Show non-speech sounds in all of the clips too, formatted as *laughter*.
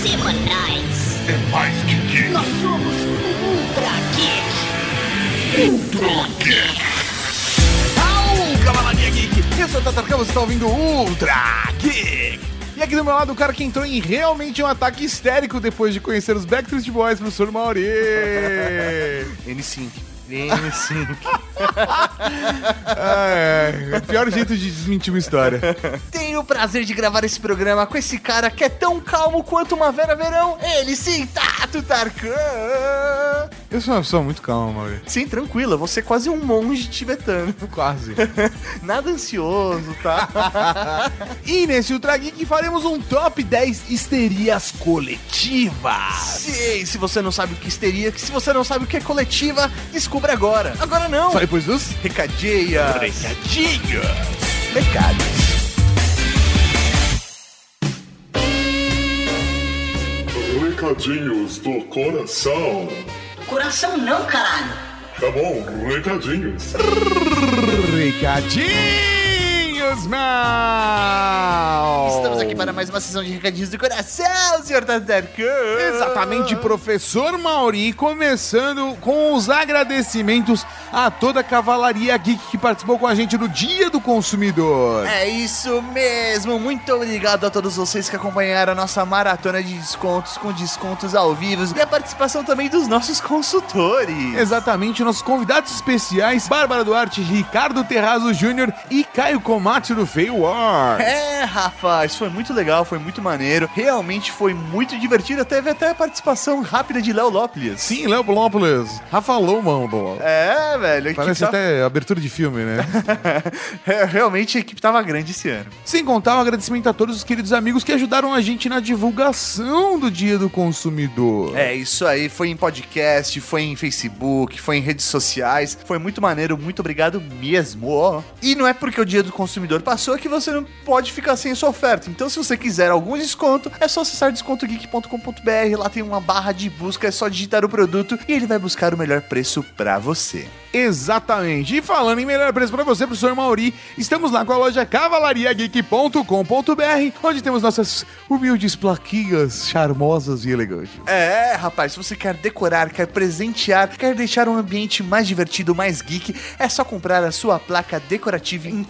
semanais. É mais que geek. Nós somos Ultra Geek. Ultra Geek. Au, Cavalaria Geek! Eu sou o Tatarcão, você está ouvindo Ultra Geek! E aqui do meu lado, o cara que entrou em realmente um ataque histérico depois de conhecer os Backstreet Boys, professor Mauri! N5. N5. é, é, pior jeito de desmentir uma história. Tenho o prazer de gravar esse programa com esse cara que é tão calmo quanto uma Vera Verão. Ele sim, Tato Tarkan. Eu sou uma pessoa muito calma, Mauri. Sim, tranquila, você é quase um monge tibetano. *laughs* Quase. *laughs* Nada ansioso, tá? *laughs* e nesse Ultra Geek faremos um top 10 histerias coletivas. Sim, se você não sabe o que é histeria, se você não sabe o que é coletiva, descubra agora. Agora não. Só depois dos Recadinhas. recadinhos. Recados. Recadinhos do coração. Coração não, caralho. Tá bom, recadinhos. Recadinhos, mal! Estamos aqui para mais uma sessão de recadinhos do coração, senhor Tatarkan. Exatamente, professor Mauri, começando com os agradecimentos a toda a Cavalaria Geek que participou com a gente no Dia do Consumidor. É isso mesmo. Muito obrigado a todos vocês que acompanharam a nossa maratona de descontos com descontos ao vivo e a participação também dos nossos consultores. Exatamente, nossos convidados especiais, Bárbara Duarte, Ricardo Terrazo Júnior e Caio Komatsu do Fail War. É, rapaz, foi muito legal, foi muito maneiro. Realmente foi muito divertido. Teve até a participação rápida de Léo Lopes. Sim, Léo Lópolis, Rafa Lomão. É, velho. Parece tá- até abertura de filme, né? *laughs* É, Realmente a equipe tava grande esse ano. Sem contar o agradecimento a todos os queridos amigos que ajudaram a gente na divulgação do Dia do Consumidor. É, isso aí. Foi em podcast, foi em Facebook, foi em redes sociais. Foi muito maneiro. Muito obrigado mesmo. ó. E não é porque o dia do consumidor passou que você não pode ficar sem a sua oferta. Então, se você quiser algum desconto, é só acessar descontogeek.com.br. Lá tem uma barra de busca, é só digitar o produto e ele vai buscar o melhor preço pra você. Exatamente. E falando em melhor preço para você, professor Mauri, estamos lá com a loja cavalariageek.com.br, onde temos nossas humildes plaquinhas charmosas e elegantes. É, rapaz, se você quer decorar, quer presentear, quer deixar um ambiente mais divertido, mais geek, é só comprar a sua placa decorativa em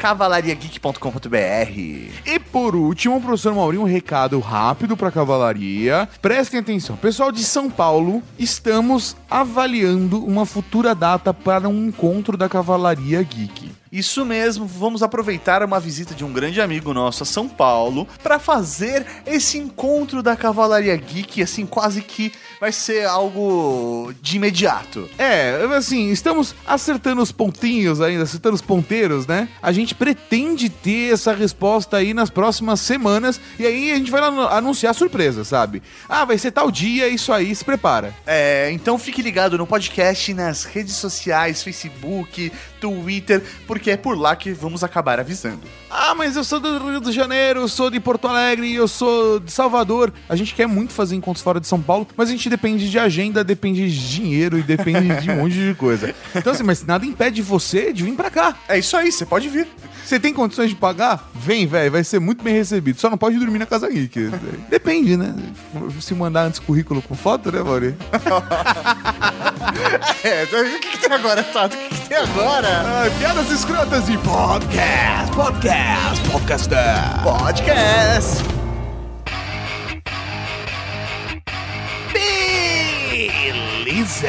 cavalariageek.com.br. E por último, professor Mauri, um recado rápido para cavalaria. Prestem atenção, pessoal de São Paulo, estamos avaliando uma futura data para um encontro da Cavalaria Geek. Isso mesmo, vamos aproveitar uma visita de um grande amigo nosso a São Paulo para fazer esse encontro da Cavalaria Geek, assim, quase que vai ser algo de imediato. É, assim, estamos acertando os pontinhos ainda, acertando os ponteiros, né? A gente pretende ter essa resposta aí nas próximas semanas e aí a gente vai anu- anunciar surpresa, sabe? Ah, vai ser tal dia, isso aí, se prepara. É, então fique ligado no podcast, nas redes sociais, Facebook, Twitter, porque é por lá que vamos acabar avisando. Ah, mas eu sou do Rio de Janeiro, eu sou de Porto Alegre, eu sou de Salvador. A gente quer muito fazer encontros fora de São Paulo, mas a gente depende de agenda, depende de dinheiro e depende de um monte de coisa. Então assim, mas nada impede você de vir pra cá. É isso aí, você pode vir. Você tem condições de pagar? Vem, velho, vai ser muito bem recebido. Só não pode dormir na casa geek. Depende, né? Se mandar antes currículo com foto, né, Mauri? *laughs* É, o que, que tem agora, Tato? O que, que tem agora? Ah, piadas escrotas de podcast, podcast, podcaster. Podcast. Beleza!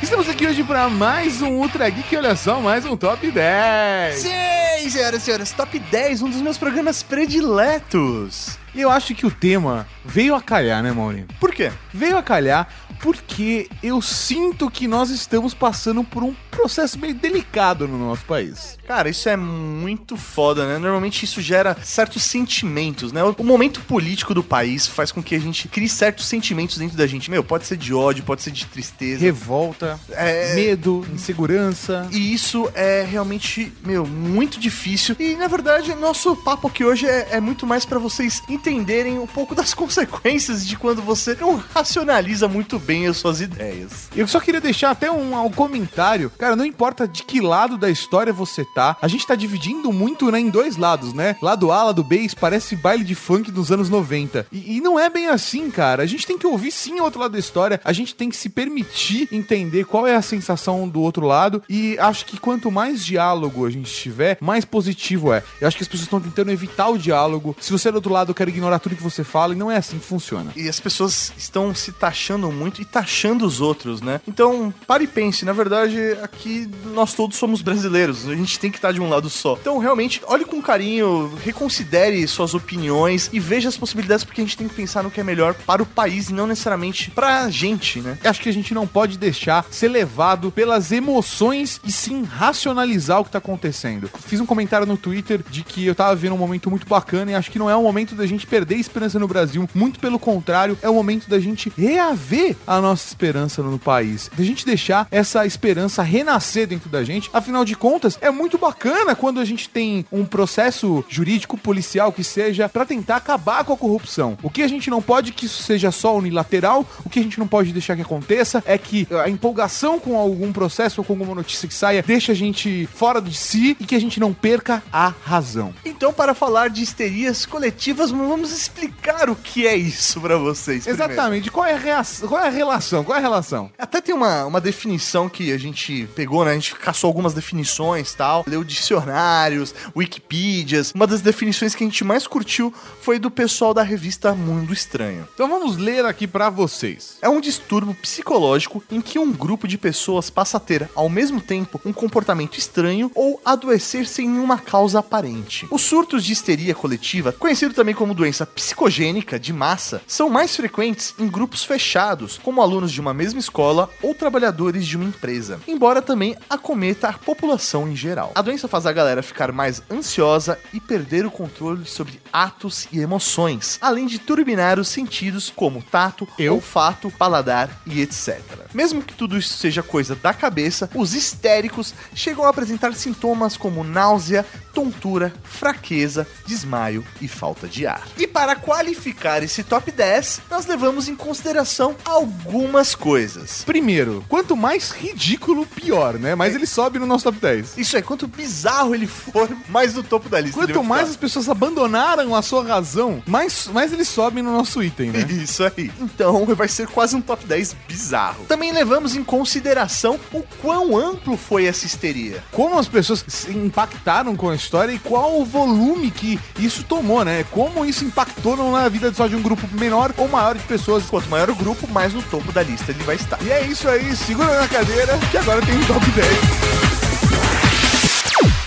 Estamos aqui hoje para mais um Ultra Geek, olha só, mais um Top 10. Sim, senhoras e senhores, Top 10, um dos meus programas prediletos. E eu acho que o tema veio a calhar, né, Maurinho? Por quê? Veio a calhar porque eu sinto que nós estamos passando por um processo meio delicado no nosso país. Cara, isso é muito foda, né? Normalmente isso gera certos sentimentos, né? O momento político do país faz com que a gente crie certos sentimentos dentro da gente. Meu, pode ser de ódio, pode ser de tristeza. Revolta, É- medo, insegurança. E isso é realmente, meu, muito difícil. E na verdade, nosso papo aqui hoje é, é muito mais pra vocês entenderem um pouco das *laughs* consequências de quando você não racionaliza muito bem as suas ideias. Eu só queria deixar até um, um comentário Cara, não importa de que lado da história você tá, a gente tá dividindo muito, né, em dois lados, né? Lado A, lado B, isso parece baile de funk dos anos 90. E, e não é bem assim, cara. A gente tem que ouvir sim o outro lado da história, a gente tem que se permitir entender qual é a sensação do outro lado. E acho que quanto mais diálogo a gente tiver, mais positivo é. Eu acho que as pessoas estão tentando evitar o diálogo. Se você é do outro lado, quer ignorar tudo que você fala, e não é assim que funciona. E as pessoas estão se taxando muito e taxando os outros, né? Então, pare e pense. Na verdade, aqui nós todos somos brasileiros. A gente tem que estar de um lado só. Então, realmente, olhe com carinho, reconsidere suas opiniões e veja as possibilidades, porque a gente tem que pensar no que é melhor para o país e não necessariamente pra gente, né? Acho que a gente não pode deixar ser levado pelas emoções e sim racionalizar o que tá acontecendo. Fiz um comentário no Twitter de que eu tava vendo um momento muito bacana e acho que não é o momento da gente perder a esperança no Brasil. Muito pelo contrário, é o momento da gente reaver a nossa esperança no país. Da gente deixar essa esperança renascer dentro da gente. Afinal de contas, é muito bacana quando a gente tem um processo jurídico, policial, que seja, para tentar acabar com a corrupção. O que a gente não pode que isso seja só unilateral, o que a gente não pode deixar que aconteça é que a empolgação com algum processo ou com alguma notícia que saia deixa a gente fora de si e que a gente não perca a razão. Então, para falar de histerias coletivas, vamos explicar o que é isso pra vocês. primeiro. Exatamente. Qual é, a reação, qual é a relação? Qual é a relação? Até tem uma, uma definição que a gente pegou, né? A gente caçou algumas definições e tal, leu dicionários, Wikipedias. Uma das definições que a gente mais curtiu foi do pessoal da revista Mundo Estranho. Então vamos ler aqui pra vocês. É um distúrbio psicológico em que um grupo de pessoas passa a ter, ao mesmo tempo, um comportamento estranho ou adoecer sem nenhuma causa aparente. Os surtos de histeria coletiva, conhecido também como doença psicogênica de massa, são mais frequentes em grupos fechados, como alunos de uma mesma escola ou trabalhadores de uma empresa, embora também acometa a população em geral. A doença faz a galera ficar mais ansiosa e perder o controle sobre atos e emoções, além de turbinar os sentidos como tato, Eu? olfato, paladar e etc. Mesmo que tudo isso seja coisa da cabeça, os histéricos chegam a apresentar sintomas como náusea, tontura, fraqueza, desmaio e falta de ar. E para qualificar esse top 10, nós levamos em consideração algumas coisas. Primeiro, quanto mais ridículo, pior, né? Mas ele sobe no nosso top 10. Isso é, quanto bizarro ele for, mais no topo da lista. ele Quanto mais as pessoas abandonaram a sua razão, mais, mais eles sobem no nosso item, né? *laughs* Isso aí. Então vai ser quase um top 10 bizarro. Também levamos em consideração o quão amplo foi essa histeria. Como as pessoas se impactaram com a história e qual o volume que isso tomou, né? Como isso impactou na vida só de um grupo menor ou maior de pessoas. Quanto maior o grupo, mais no topo da lista ele vai estar. E é isso aí, segura na cadeira que agora tem um top 10.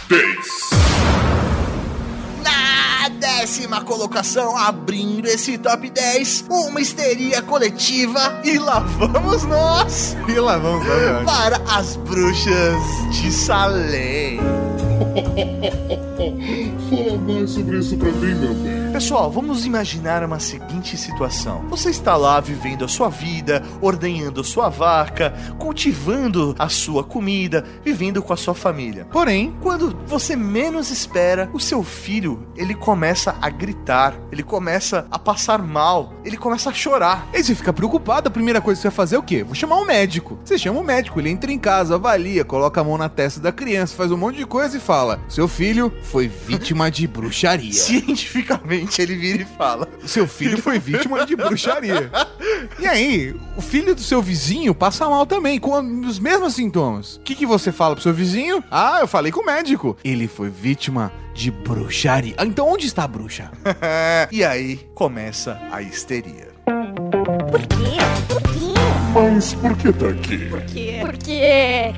10. Na décima colocação, abrindo esse top 10, uma histeria coletiva. E lá vamos nós E lá vamos, lá, vamos. para as bruxas de Salem. *laughs* Fala mais sobre isso pra mim, meu bem. Pessoal, vamos imaginar uma seguinte situação. Você está lá vivendo a sua vida, ordenhando a sua vaca, cultivando a sua comida, vivendo com a sua família. Porém, Quando você menos espera, o seu filho, ele começa a gritar, ele começa a passar mal, ele começa a chorar. aí você fica preocupado, a primeira coisa que você vai fazer é o quê? Vou chamar um médico. Você chama o médico, ele entra em casa, avalia, coloca a mão na testa da criança, faz um monte de coisa e fala: Seu filho foi vítima de bruxaria. *laughs* Cientificamente, ele vira e fala: Seu filho foi vítima de bruxaria. *laughs* E aí, o filho do seu vizinho passa mal também, com os mesmos sintomas. O que, que você fala pro seu vizinho? Ah, eu falei com o médico. Ele foi vítima de bruxaria. Ah, Então onde está a bruxa? *laughs* e aí começa a histeria. Por quê? Por quê? Mas por que tá aqui? Por quê? Por quê?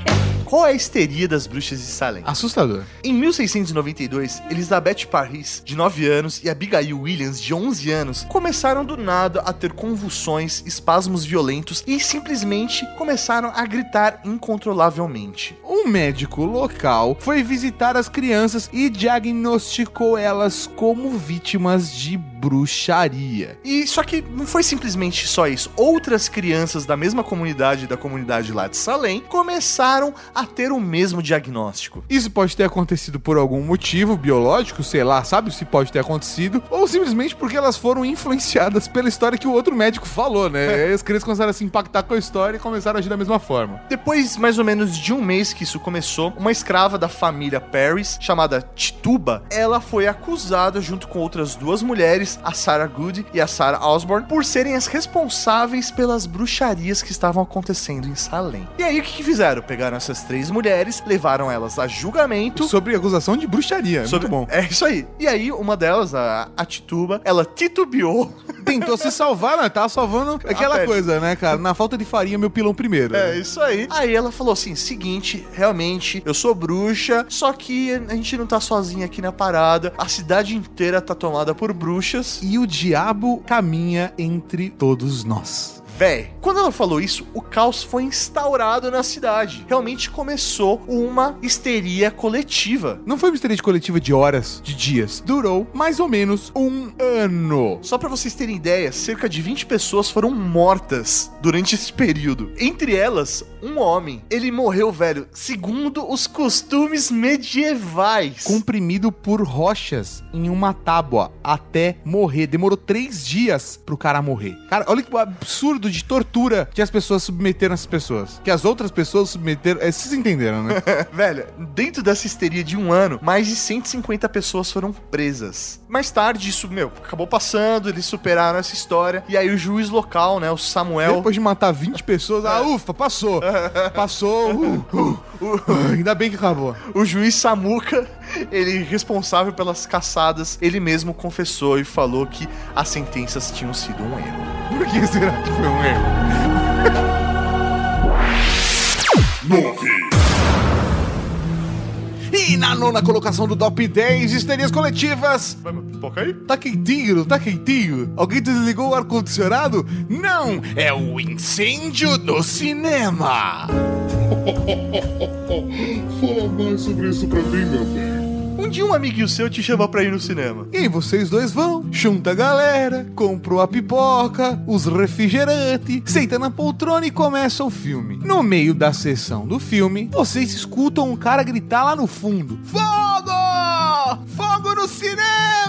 Qual é a histeria das bruxas de Salem? Assustador. Em 1692, Elizabeth Parris, de 9 anos, e Abigail Williams, de 11 anos, começaram do nada a ter convulsões, espasmos violentos e simplesmente começaram a gritar incontrolavelmente. Um médico local foi visitar as crianças e diagnosticou elas como vítimas de bruxaria. E só que não foi simplesmente só isso. Outras crianças da mesma comunidade, da comunidade lá de Salem, começaram a ter o mesmo diagnóstico. Isso pode ter acontecido por algum motivo biológico, sei lá, sabe se pode ter acontecido, ou simplesmente porque elas foram influenciadas pela história que o outro médico falou, né? *laughs* Aí as crianças começaram a se impactar com a história e começaram a agir da mesma forma. Depois, mais ou menos de um mês que isso começou, uma escrava da família Paris, chamada Tituba, ela foi acusada junto com outras duas mulheres, a Sarah Good e a Sarah Osborne, por serem as responsáveis pelas bruxarias que estavam acontecendo em Salem. E aí o que, que fizeram? Pegaram essas três mulheres, levaram elas a julgamento. Sobre acusação de bruxaria, sobre- muito bom. É isso aí. E aí, uma delas, a, a Tituba, ela titubeou. *laughs* Tentou se salvar, né? Tava salvando aquela coisa, né, cara? Na falta de farinha, meu pilão primeiro. É, isso aí. Aí ela falou assim: seguinte, realmente, eu sou bruxa, só que a gente não tá sozinha aqui na parada. A cidade inteira tá tomada por bruxas. E o diabo caminha entre todos nós. Véi, quando ela falou isso, o caos foi instaurado na cidade. Realmente começou uma histeria coletiva. Não foi uma histeria coletiva de horas, de dias. Durou mais ou menos um ano. Só pra vocês terem ideia, cerca de 20 pessoas foram mortas durante esse período. Entre elas, um homem. Ele morreu, velho, segundo os costumes medievais. Comprimido por rochas em uma tábua até morrer. Demorou três dias pro cara morrer. Cara, olha que absurdo de tortura que as pessoas submeteram essas pessoas. Que as outras pessoas submeteram. É, vocês entenderam, né? *laughs* Velho, dentro dessa histeria de um ano, mais de 150 pessoas foram presas. Mais tarde, isso, meu, acabou passando, eles superaram essa história. E aí o juiz local, né, o Samuel. Depois de matar 20 pessoas, ah, ufa, passou. Passou. uh, uh, uh, ainda bem que acabou. O juiz Samuca, ele responsável pelas caçadas, ele mesmo confessou e falou que as sentenças tinham sido um erro. Por que será que foi um erro? 9, E na nona colocação do Top 10, histerias coletivas. Toca aí? Tá quentinho, tá quentinho? Alguém desligou o ar-condicionado? Não! É o incêndio no cinema! *laughs* fala mais sobre isso pra mim, meu bem. Um dia um amiguinho seu te chama pra ir no cinema. E aí vocês dois vão, junta a galera, compram a pipoca, os refrigerantes, senta na poltrona e começa o filme. No meio da sessão do filme, vocês escutam um cara gritar lá no fundo: Fogo! Fogo no cinema!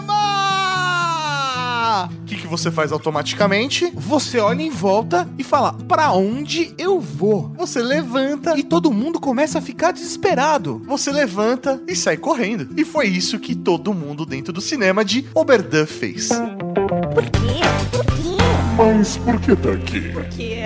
Que, você faz automaticamente? Você olha em volta e fala: Pra onde eu vou? Você levanta E todo mundo começa a ficar desesperado. Você levanta e sai correndo. E foi isso que todo mundo dentro do cinema de Oberdun fez. Por quê? Por quê? Mas por que tá aqui? Por quê?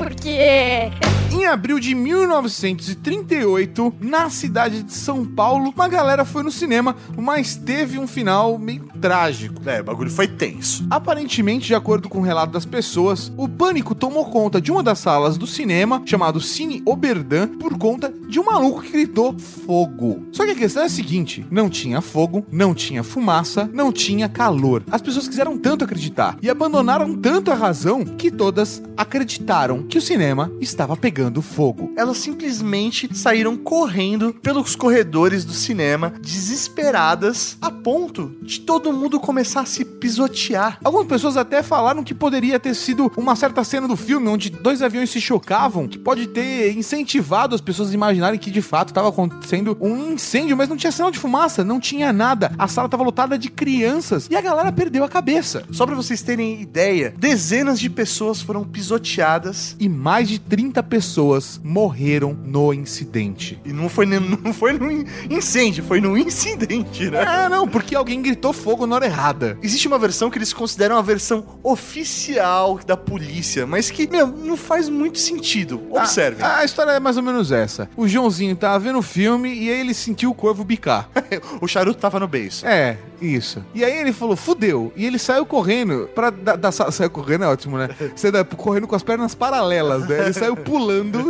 Em abril de 1938, na cidade de São Paulo, uma galera foi no cinema, mas teve um final meio trágico. É, o bagulho foi tenso. Aparentemente, de acordo com o relato das pessoas, o pânico tomou conta de uma das salas do cinema, chamado Cine Oberdan, por conta de um maluco que gritou fogo. Só que a questão é a seguinte: não tinha fogo, não tinha fumaça, não tinha calor. As pessoas quiseram tanto acreditar e abandonaram tanto a razão que todas acreditaram que o cinema estava pegando fogo. Elas simplesmente saíram correndo pelos corredores do cinema, desesperadas, a ponto de todo mundo começar a se pisotear. Algumas pessoas até falaram que poderia ter sido uma certa cena do filme onde dois aviões se chocavam, que pode ter incentivado as pessoas a imaginarem que de fato estava acontecendo um incêndio, mas não tinha sinal de fumaça, não tinha nada. A sala estava lotada de crianças e a galera perdeu a cabeça. Só pra vocês terem ideia, dezenas de pessoas foram pisoteadas E mais de 30 pessoas morreram no incidente. e não foi, nem- *laughs* não foi no in- incêndio, foi no incidente, né? Ah, não, porque alguém gritou fogo na hora errada. Existe uma versão que eles consideram a versão oficial da polícia, mas que, meu, não faz muito sentido. Observe. A, a história é mais ou menos essa. O Joãozinho tava vendo o filme e aí ele sentiu o corvo bicar. *laughs* o charuto tava no beiço. É, isso. E aí ele falou, fudeu. E ele saiu correndo pra da, da. *laughs* Saiu correndo é ótimo, né? Da- correndo com as pernas paralelas, né? Ele saiu pulando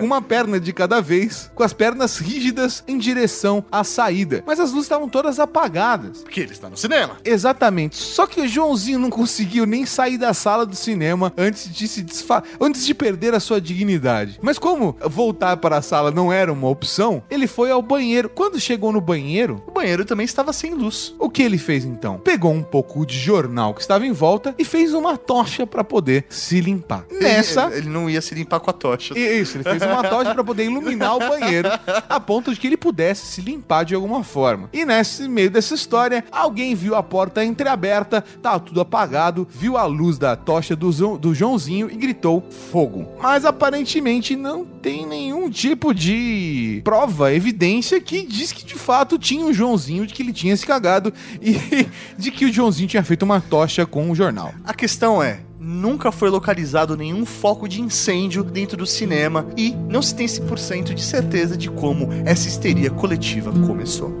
uma perna de cada vez, com as pernas rígidas em direção à saída. Mas as luzes estavam todas apagadas. Porque ele está no cinema. Exatamente. Só que o Joãozinho não conseguiu nem sair da sala do cinema antes de se desfa... antes de perder a sua dignidade. Mas como voltar para a sala não era uma opção, ele foi ao banheiro. Quando chegou no banheiro, O banheiro também estava sem luz. o que ele fez então? Pegou um pouco de jornal que estava em volta e fez uma tocha para poder se limpar. Nessa Ele não ia se limpar com a tocha. Isso, ele fez uma tocha pra poder iluminar o banheiro, a ponto de que ele pudesse se limpar de alguma forma. E nesse meio dessa história, alguém viu a porta entreaberta, tava tudo apagado, viu a luz da tocha do, do Joãozinho e gritou fogo. Mas aparentemente não tem nenhum tipo de prova, evidência que diz que de fato tinha o Joãozinho, de que ele tinha se cagado e *laughs* de que o Joãozinho tinha feito uma tocha com o jornal. A questão é, nunca foi localizado nenhum foco de incêndio dentro do cinema e não se tem 100% de certeza de como essa histeria coletiva começou.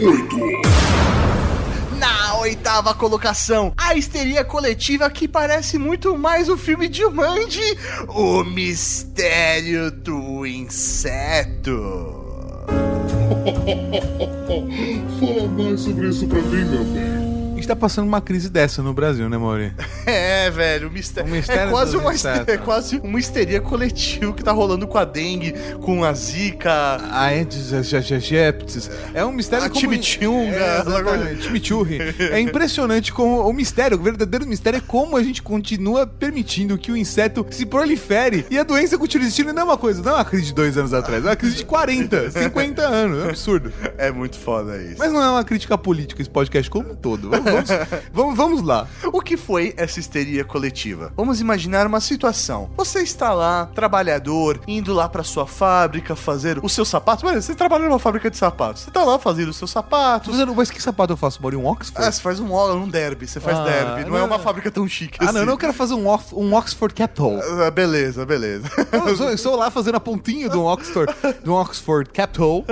8. Na oitava colocação, a histeria coletiva que parece muito mais o filme de Mandy, O Mistério do Inseto. *laughs* Fala mais sobre isso pra mim, meu bem. A gente tá passando uma crise dessa no Brasil, né, Mauri? *laughs* É, velho, o mistério. O mistério é, quase uma histeria, é quase uma histeria coletiva que tá rolando com a dengue, com a zika. A Aedes aegyptis. É um mistério A como... chimichunga. É, exatamente, chimichurri. É impressionante como o mistério, o verdadeiro mistério é como a gente continua permitindo que o inseto se prolifere e a doença continua existindo. Não é uma coisa, não é uma crise de dois anos atrás, é uma crise de 40, 50 anos. É um absurdo. É muito foda isso. Mas não é uma crítica política esse podcast como um todo. Vamos, *laughs* vamos, *laughs* vamos, vamos lá. O que foi essa histeria coletiva? Vamos imaginar uma situação. Você está lá, trabalhador, indo lá pra sua fábrica fazer os seus sapatos. Mano, você trabalha numa fábrica de sapatos. Você tá lá fazendo os seus sapatos. fazendo- Mas que sapato eu faço, Mauri? Um Oxford? Ah, você faz um, um derby, você faz Ah, derby. Não, é não. uma fábrica tão chique Ah, assim. não, eu não quero fazer um, Ox- um Oxford Capital. Ah, beleza, beleza. *laughs* Eu sou lá fazendo a pontinha do Oxford, do Oxford Capital.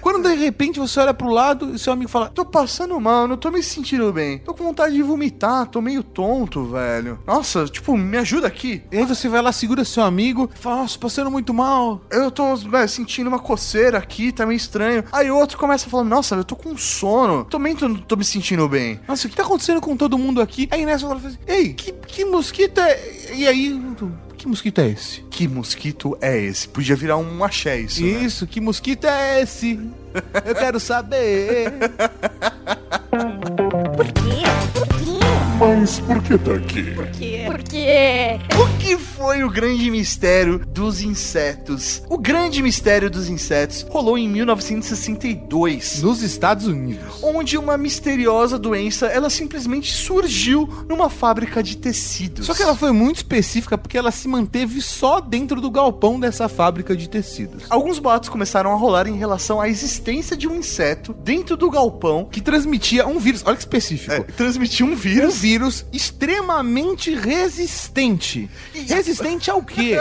Quando de repente você olha pro lado e seu amigo fala: Tô passando mal, não tô me sentindo bem. Tô com vontade de vomitar, tô meio tonto, velho. Nossa, tipo, me ajuda aqui. E aí você vai lá, segura seu amigo, fala, nossa, passando muito mal. Eu tô velho, sentindo uma coceira aqui, tá meio estranho. Aí o outro começa a falar, nossa, eu tô com sono. Também tô, tô me sentindo bem. Nossa, o que tá acontecendo com todo mundo aqui? Aí nessa fala assim, ei, que, que mosquito é. E aí, que mosquito é esse? Que mosquito é esse? Podia virar um axé isso, né? Isso, que mosquito é esse? Eu quero saber. *laughs* Mas por que tá aqui? Por quê? Por quê? O que foi o grande mistério dos insetos? O grande mistério dos insetos rolou em 1962. Nos Estados Unidos. Onde uma misteriosa doença, ela simplesmente surgiu numa fábrica de tecidos. Só que ela foi muito específica porque ela se manteve só dentro do galpão dessa fábrica de tecidos. Alguns boatos começaram a rolar em relação à existência de um inseto dentro do galpão Que transmitia um vírus, olha que específico. é, transmitia um Um vírus. Vírus extremamente resistente. Resistente ao quê?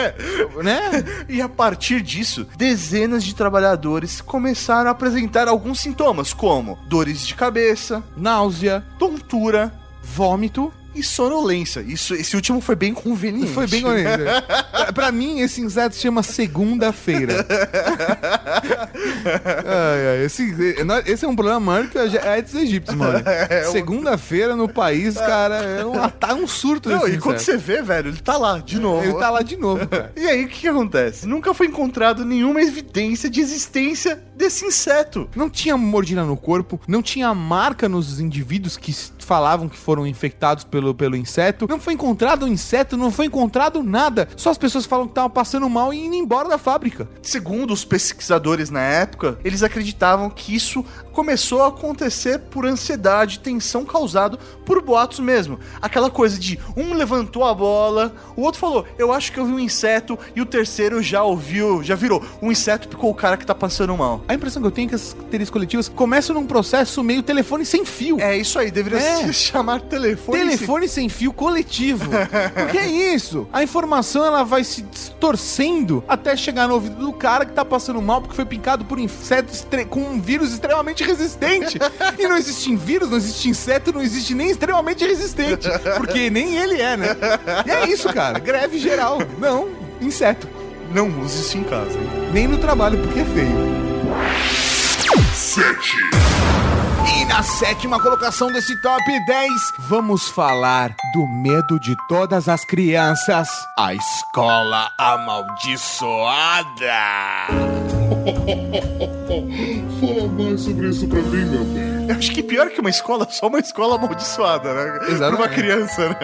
*laughs* né? E a partir disso, dezenas de trabalhadores começaram a apresentar alguns sintomas, como dores de cabeça, Náusea, tontura vômito. E sonolência. Isso, esse último foi bem conveniente. Foi bem conhecido. *laughs* Pra- pra mim, esse inseto se chama segunda-feira. ai, ai, esse, esse é um problema maior que a Aedes aegypti, mano. *laughs* Segunda-feira no país, cara, é um, tá um surto Não, esse e quando inseto. você vê, velho, ele tá lá, de novo. Ele tá lá de novo, cara. E aí, o que, que acontece? Nunca foi encontrado nenhuma evidência de existência desse inseto. Não tinha mordida no corpo, não tinha marca nos indivíduos que falavam que foram infectados pelo, pelo inseto. Não foi encontrado um inseto, não foi encontrado nada. Só as pessoas falam que estavam passando mal e indo embora da fábrica. Segundo os pesquisadores na época, eles acreditavam que isso começou a acontecer por ansiedade e tensão causado por boatos mesmo. Aquela coisa de um levantou a bola, o outro falou, eu acho que eu vi um inseto, e o terceiro já ouviu, já virou, um inseto picou o cara que tá passando mal. A impressão que eu tenho é que essas teorias coletivas começam num processo meio telefone sem fio. É isso aí, deveria É. se *laughs* chamar telefone. Telefone sem fio coletivo. *laughs* Porque é isso. A informação ela vai se distorcendo até chegar no ouvido do cara que tá passando mal porque foi picado por inseto com um vírus extremamente resistente. e não existe vírus, não existe inseto, não existe nem extremamente resistente. Porque nem ele é, né? E é isso, cara. Greve geral. Não, inseto. Não use isso em casa. hein? Nem no trabalho, porque é feio. 7. E na sétima colocação desse top 10, vamos falar do medo de todas as crianças. A escola amaldiçoada. *laughs* Fala mais sobre isso pra mim, meu bem. Eu acho que pior que uma escola, só uma escola amaldiçoada, né? Exatamente. Pra uma criança, né?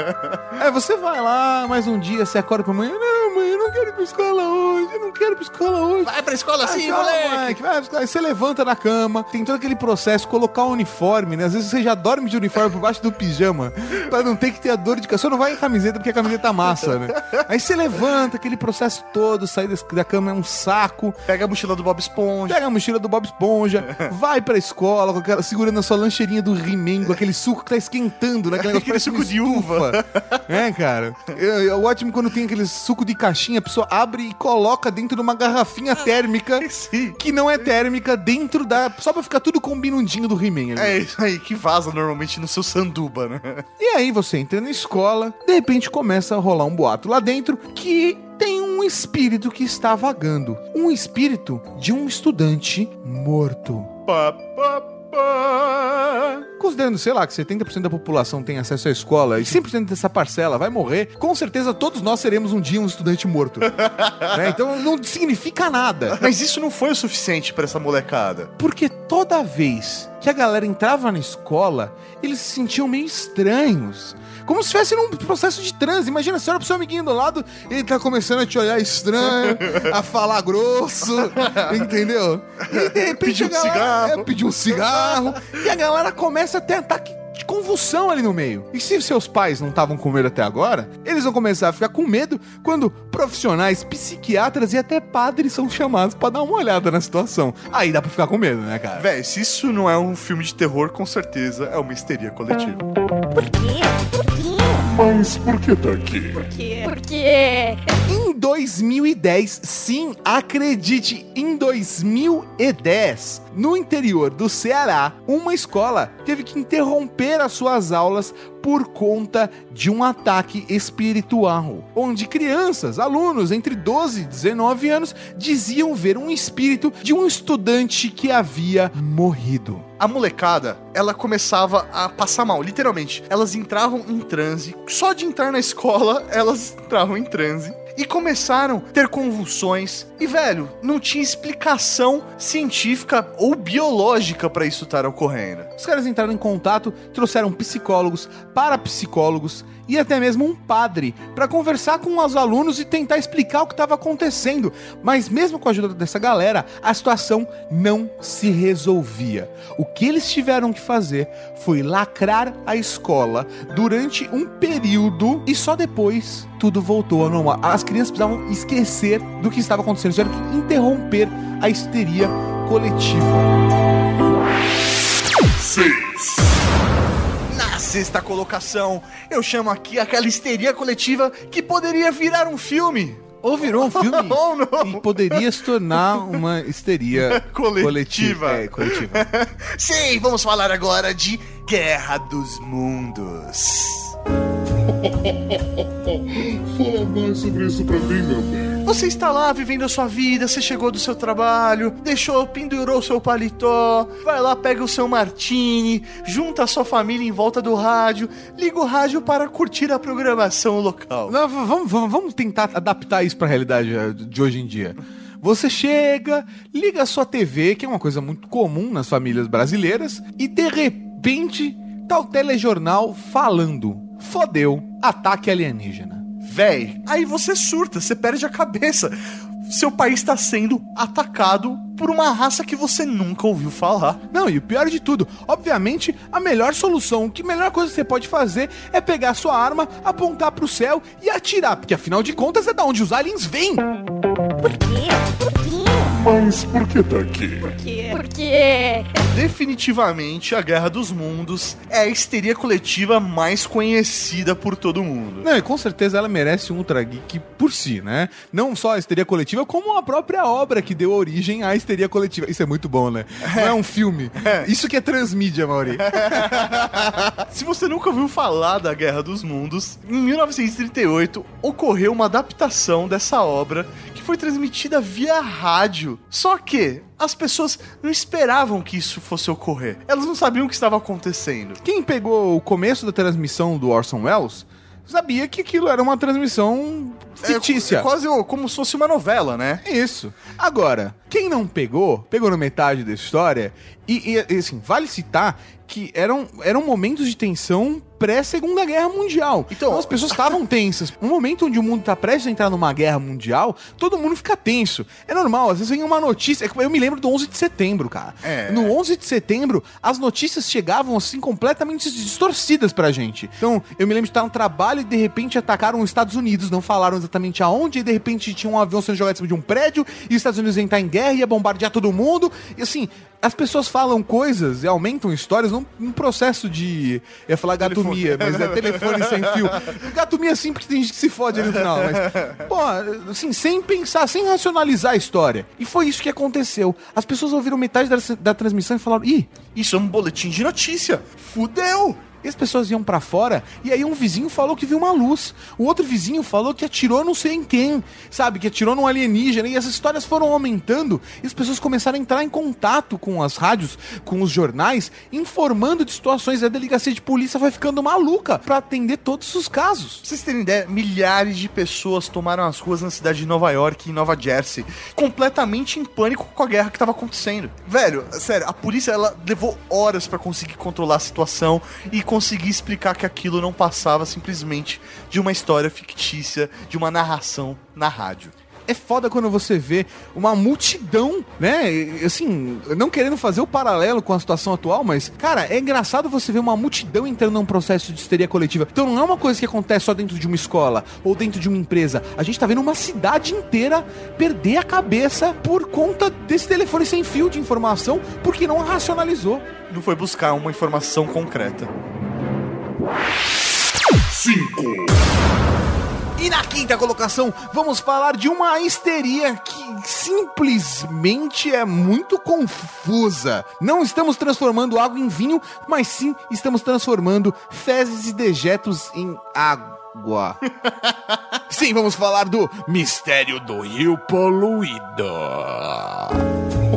É, você vai lá, mais um dia, você acorda pra mãe, não, mãe, eu não quero ir pra escola hoje, eu não quero ir pra escola hoje. Vai pra escola Vai, assim, moleque! vai pra escola. Aí você levanta da cama, tem todo aquele processo, colocar o uniforme, né? Às vezes você já dorme de uniforme por baixo do pijama, *laughs* pra não ter que ter a dor de cabeça. Só não vai em camiseta porque a camiseta massa, né? Aí você levanta, aquele processo todo, sair da cama é um saco, Pega a mochila do Bob Esponja. Pega a mochila do Bob Esponja, *laughs* vai pra escola com aquela, segurando a sua lancheirinha do He-Man, com aquele suco que tá esquentando, né? *laughs* Aquele, Aquele suco de uva. É, cara. É, é ótimo quando tem aquele suco de caixinha, a pessoa abre e coloca dentro de uma garrafinha térmica, *laughs* Sim. que não é térmica, dentro da... Só pra ficar tudo combinundinho do He-Man ali. É isso aí, que vaza normalmente no seu sanduba, né? *laughs* E aí você entra na escola, de repente começa a rolar um boato lá dentro que tem um espírito que está vagando. Um espírito de um estudante morto. Pá, pá, pá. Considerando, sei lá, que 70% da população tem acesso à escola e 100% dessa parcela vai morrer, com certeza todos nós seremos um dia um estudante morto. *laughs* Né? Então não significa nada. Mas isso não foi o suficiente pra essa molecada. Porque toda vez que a galera entrava na escola, eles se sentiam meio estranhos. Como se estivesse num processo de transe. Imagina, você olha pro seu amiguinho do lado, ele tá começando a te olhar estranho, a falar grosso, *laughs* entendeu? E de repente Pedir um a galera- cigarro. É, pedir um cigarro. e a galera começa a ter ataque de convulsão ali no meio. E se seus pais não estavam com medo até agora, eles vão começar a ficar com medo quando profissionais, psiquiatras e até padres são chamados pra dar uma olhada na situação. Aí dá pra ficar com medo, né, cara? Véi, se isso não é um filme de terror, com certeza é uma histeria coletiva. Por quê? Por quê? Mas por que tá aqui? Por quê? Por quê? Em 2010, sim, acredite, em 2010, no interior do Ceará, uma escola teve que interromper as suas aulas por conta de um ataque espiritual, onde crianças, alunos entre 12 e 19 anos, diziam ver um espírito de um estudante que havia morrido. A molecada, ela começava a passar mal, literalmente. Elas entravam em transe. Só de entrar na escola, elas entravam em transe. E começaram a ter convulsões. E, velho, não tinha explicação científica ou biológica pra isso estar ocorrendo. Os caras entraram em contato, trouxeram psicólogos, parapsicólogos e até mesmo um padre para conversar com os alunos e tentar explicar o que estava acontecendo. Mas mesmo com a ajuda dessa galera, a situação não se resolvia. O que eles tiveram que fazer foi lacrar a escola durante um período e só depois tudo voltou ao normal. As crianças precisavam esquecer do que estava acontecendo, tiveram que interromper a histeria coletiva. Na sexta colocação, eu chamo aqui aquela histeria coletiva que poderia virar um filme. Ou virou um filme *laughs* Ou não. e poderia se tornar uma histeria *laughs* Coletiva. É, coletiva. *laughs* Sim, vamos falar agora de Guerra dos Mundos. Fala mais sobre isso pra mim, meu bem. Você está lá vivendo a sua vida, você chegou do seu trabalho, deixou, pendurou o seu paletó, vai lá, pega o seu martini, junta a sua família em volta do rádio, liga o rádio para curtir a programação local. Não, vamos, vamos, vamos tentar adaptar isso pra realidade eh, de hoje em dia. Você chega, liga a sua TV, que é uma coisa muito comum nas famílias brasileiras, e de repente tá o telejornal falando: fodeu, ataque alienígena. Véi, aí você surta, você perde a cabeça. Seu país está sendo atacado por uma raça que você nunca ouviu falar. Não, e o pior de tudo, obviamente, a melhor solução, que a melhor coisa que você pode fazer é pegar sua arma, apontar pro céu e atirar, porque afinal de contas é da onde os aliens vêm. Por quê? Por quê? Mas por que tá aqui? Por quê? Por quê? Definitivamente, a Guerra dos Mundos é a histeria coletiva mais conhecida por todo mundo. Não, e com certeza ela merece um Ultra Geek por si, né? Não só a histeria coletiva, como a própria obra que deu origem à histeria coletiva. Isso é muito bom, né? Não é um filme. *laughs* Isso que é transmídia, Mauri. *laughs* Se você nunca ouviu falar da Guerra dos Mundos, em 1938 ocorreu uma adaptação dessa obra que foi transmitida via rádio. Só que as pessoas não esperavam que isso fosse ocorrer. Elas não sabiam o que estava acontecendo. Quem pegou o começo da transmissão do Orson Welles sabia que aquilo era uma transmissão fictícia. É, quase o- como se fosse uma novela, né? Isso. Agora, quem não pegou, pegou na metade da história, e, e, e, assim, vale citar que eram, eram momentos de tensão pré-segunda guerra mundial. Então- as pessoas estavam tensas. Um momento onde o mundo tá prestes a entrar numa guerra mundial, todo mundo fica tenso. É normal, às vezes vem uma notícia. Eu me lembro do 11 de setembro, cara. É. No 11 de setembro, as notícias chegavam assim completamente distorcidas pra gente. Então, eu me lembro de estar no trabalho e de repente atacaram os Estados Unidos, não falaram exatamente aonde, e de repente tinha um avião sendo jogado em cima de um prédio, e os Estados Unidos iam entrar em guerra, ia bombardear todo mundo. E assim, as pessoas falam coisas e aumentam histórias num, num processo de. Eu ia falar gatomia, mas é telefone sem fio. Gatomia sim, porque tem gente que se fode ali no final. Mas, pô, assim, sem pensar, sem racionalizar a história. E foi isso que aconteceu. As pessoas ouviram metade da, da transmissão e falaram: ih, Isso é um boletim de notícia. Fudeu! E as pessoas iam pra fora, e aí um vizinho falou que viu uma luz. O outro vizinho falou que atirou não sei em quem, sabe? Que atirou num alienígena. E essas histórias foram aumentando, e as pessoas começaram a entrar em contato com as rádios, com os jornais, informando de situações. E a delegacia de polícia vai ficando maluca pra atender todos os casos. Pra vocês terem ideia, milhares de pessoas tomaram as ruas na cidade de Nova York e Nova Jersey, completamente em pânico com a guerra que tava acontecendo. Velho, sério, a polícia ela levou horas pra conseguir controlar a situação e conseguir explicar que aquilo não passava simplesmente de uma história fictícia, de uma narração na rádio. é foda quando você vê uma multidão, né? Assim, não querendo fazer o paralelo com a situação atual, mas, cara, é engraçado você ver uma multidão entrando num processo de histeria coletiva. Então não é uma coisa que acontece só dentro de uma escola ou dentro de uma empresa. A gente tá vendo uma cidade inteira perder a cabeça por conta desse telefone sem fio de informação, porque não racionalizou. Não foi buscar uma informação concreta. 5, E na quinta colocação, vamos falar de uma histeria que simplesmente é muito confusa. Não estamos transformando água em vinho, mas sim estamos transformando fezes e dejetos em água. *laughs* sim, vamos falar do mistério do rio poluído.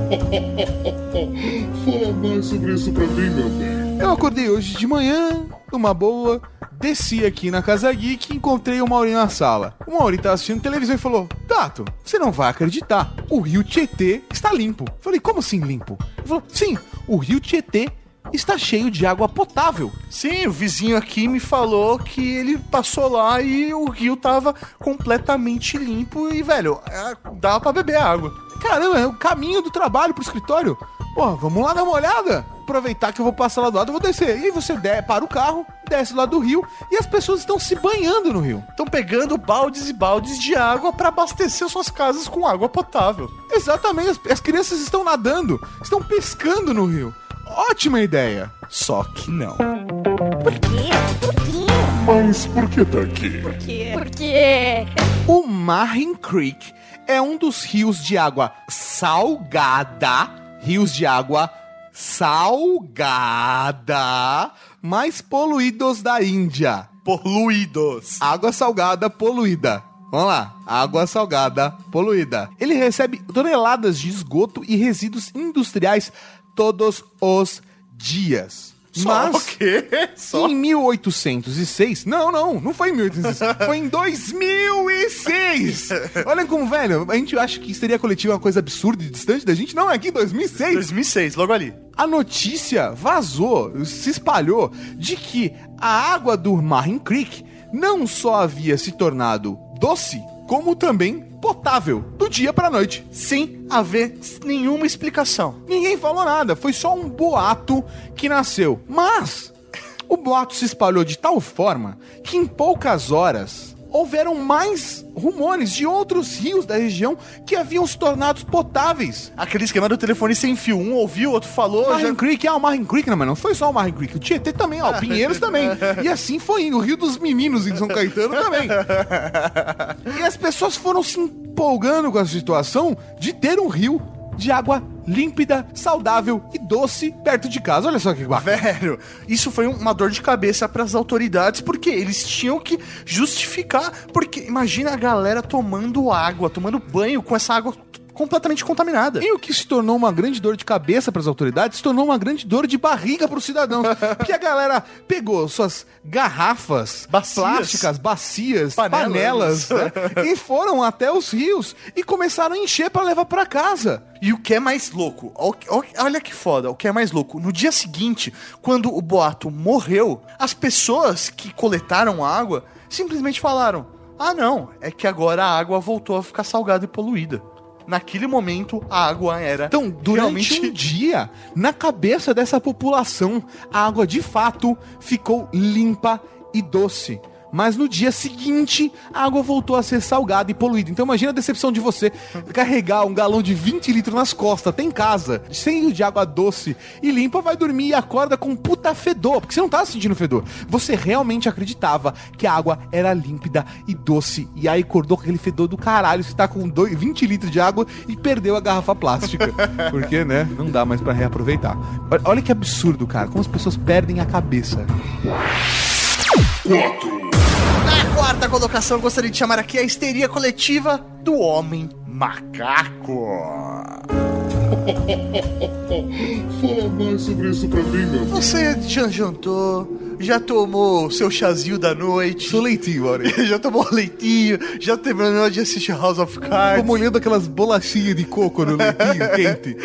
*laughs* fala mais sobre isso pra mim, meu bem. Eu acordei hoje de manhã, numa boa, desci aqui na Casa Geek e encontrei o Maurinho na sala. O Maurinho tava assistindo televisão e falou: Tato, você não vai acreditar, o rio Tietê está limpo. Eu falei: Como assim limpo? Ele falou: Sim, o rio Tietê está cheio de água potável. Sim, o vizinho aqui me falou que ele passou lá e o rio tava completamente limpo e, velho, é, dava pra beber água. Caramba, é o caminho do trabalho pro escritório. Pô, vamos lá dar uma olhada. Aproveitar que eu vou passar lá do lado, eu vou descer. E aí você de, para o carro, desce lá do rio e as pessoas estão se banhando no rio. Estão pegando baldes e baldes de água pra abastecer suas casas com água potável. Exatamente, as, as crianças estão nadando, estão pescando no rio. Ótima ideia. Só que não. Por quê? Por quê? Mas por que tá aqui? Por quê? Por quê? O Marrin Creek é um dos rios de água salgada, rios de água salgada, mais poluídos da Índia. Poluídos. Água salgada poluída. Vamos lá, água salgada poluída. Ele recebe toneladas de esgoto e resíduos industriais todos os dias. Só o quê? Só? Em 1806, não, não, não foi em 1806, foi em 2006. *laughs* Olha como, velho, a gente acha que histeria coletiva é uma coisa absurda e distante da gente, não, é aqui em 2006. 2006, logo ali. A notícia vazou, se espalhou, de que a água do Marrin Creek não só havia se tornado doce, como também potável, do dia pra noite. Sem haver nenhuma explicação. Ninguém falou nada, foi só um boato que nasceu. Mas o boato se espalhou de tal forma que em poucas horas houveram mais rumores de outros rios da região que haviam se tornado potáveis. Aquele esquema do telefone sem fio. Um ouviu, outro falou. Marrin Já... Creek, ah, o Marrin Creek, não, mas não foi só o Marrin Creek, o Tietê também, ó, o *laughs* Pinheiros também. E assim foi indo, o Rio dos Meninos em São Caetano também. *laughs* E as pessoas foram se empolgando com a situação de ter um rio de água límpida, saudável e doce perto de casa. Olha só que bacana. Velho, isso foi uma dor de cabeça para as autoridades, porque eles tinham que justificar. Porque imagina a galera tomando água, tomando banho com essa água completamente contaminada. E o que se tornou uma grande dor de cabeça para as autoridades, se tornou uma grande dor de barriga para os cidadãos. *laughs* Porque a galera pegou suas garrafas Bacias. plásticas, bacias, Panelas. panelas, né? *laughs* e foram até os rios e começaram a encher para levar para casa. E o que é mais louco, olha que foda, o que é mais louco, no dia seguinte, quando o boato morreu, as pessoas que coletaram água simplesmente falaram: ah, não, é que agora a água voltou a ficar salgada e poluída. Naquele momento, a água era. Então, durante realmente um dia, na cabeça dessa população, a água de fato ficou limpa e doce. Mas no dia seguinte, a água voltou a ser salgada e poluída. Então imagina a decepção de você carregar um galão de 20 litros nas costas, até em casa, cheio de água doce e limpa, vai dormir e acorda com um puta fedor, porque você não tava sentindo fedor. Você realmente acreditava que a água era límpida e doce. E aí acordou com aquele fedor do caralho, você tá com dois- 20 litros de água e perdeu a garrafa plástica. *laughs* Porque, né, não dá mais pra reaproveitar. Olha- que absurdo, cara, como as pessoas perdem a cabeça. 4, Na quarta colocação, gostaria de chamar aqui a histeria coletiva do homem macaco. *laughs* fala mais sobre isso pra mim, meu. Você já jantou, já tomou seu chazinho da noite, Seu leitinho, Maurício. *laughs* já tomou leitinho, já terminou de assistir House of Cards. Tô molhando aquelas bolachinhas de coco no leitinho *laughs* quente.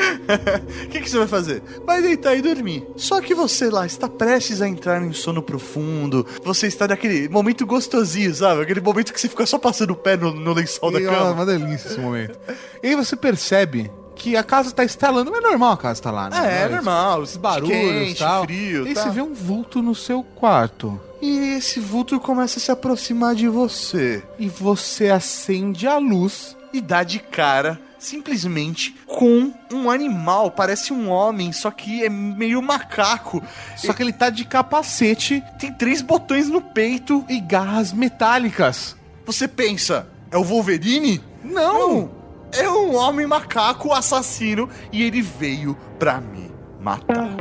O que, que você vai fazer? Vai deitar e dormir. Só que você lá está prestes a entrar em sono profundo. Você está naquele momento gostosinho, sabe? Aquele momento que você fica só passando o pé no, no lençol da E, ó, cama. uma delícia esse momento. E aí você percebe que a casa tá instalando, mas é normal a casa estar né? É, é normal. Esses barulhos quente, tal. frio, E aí tá. você vê um vulto no seu quarto. E esse vulto começa a se aproximar de você. E você acende a luz. E dá de cara simplesmente com um animal. Parece um homem, só que é meio macaco. Só que ele tá de capacete Tem três botões no peito. e garras metálicas. Você pensa, é o Wolverine? Não! É um homem macaco assassino e ele veio pra me matar.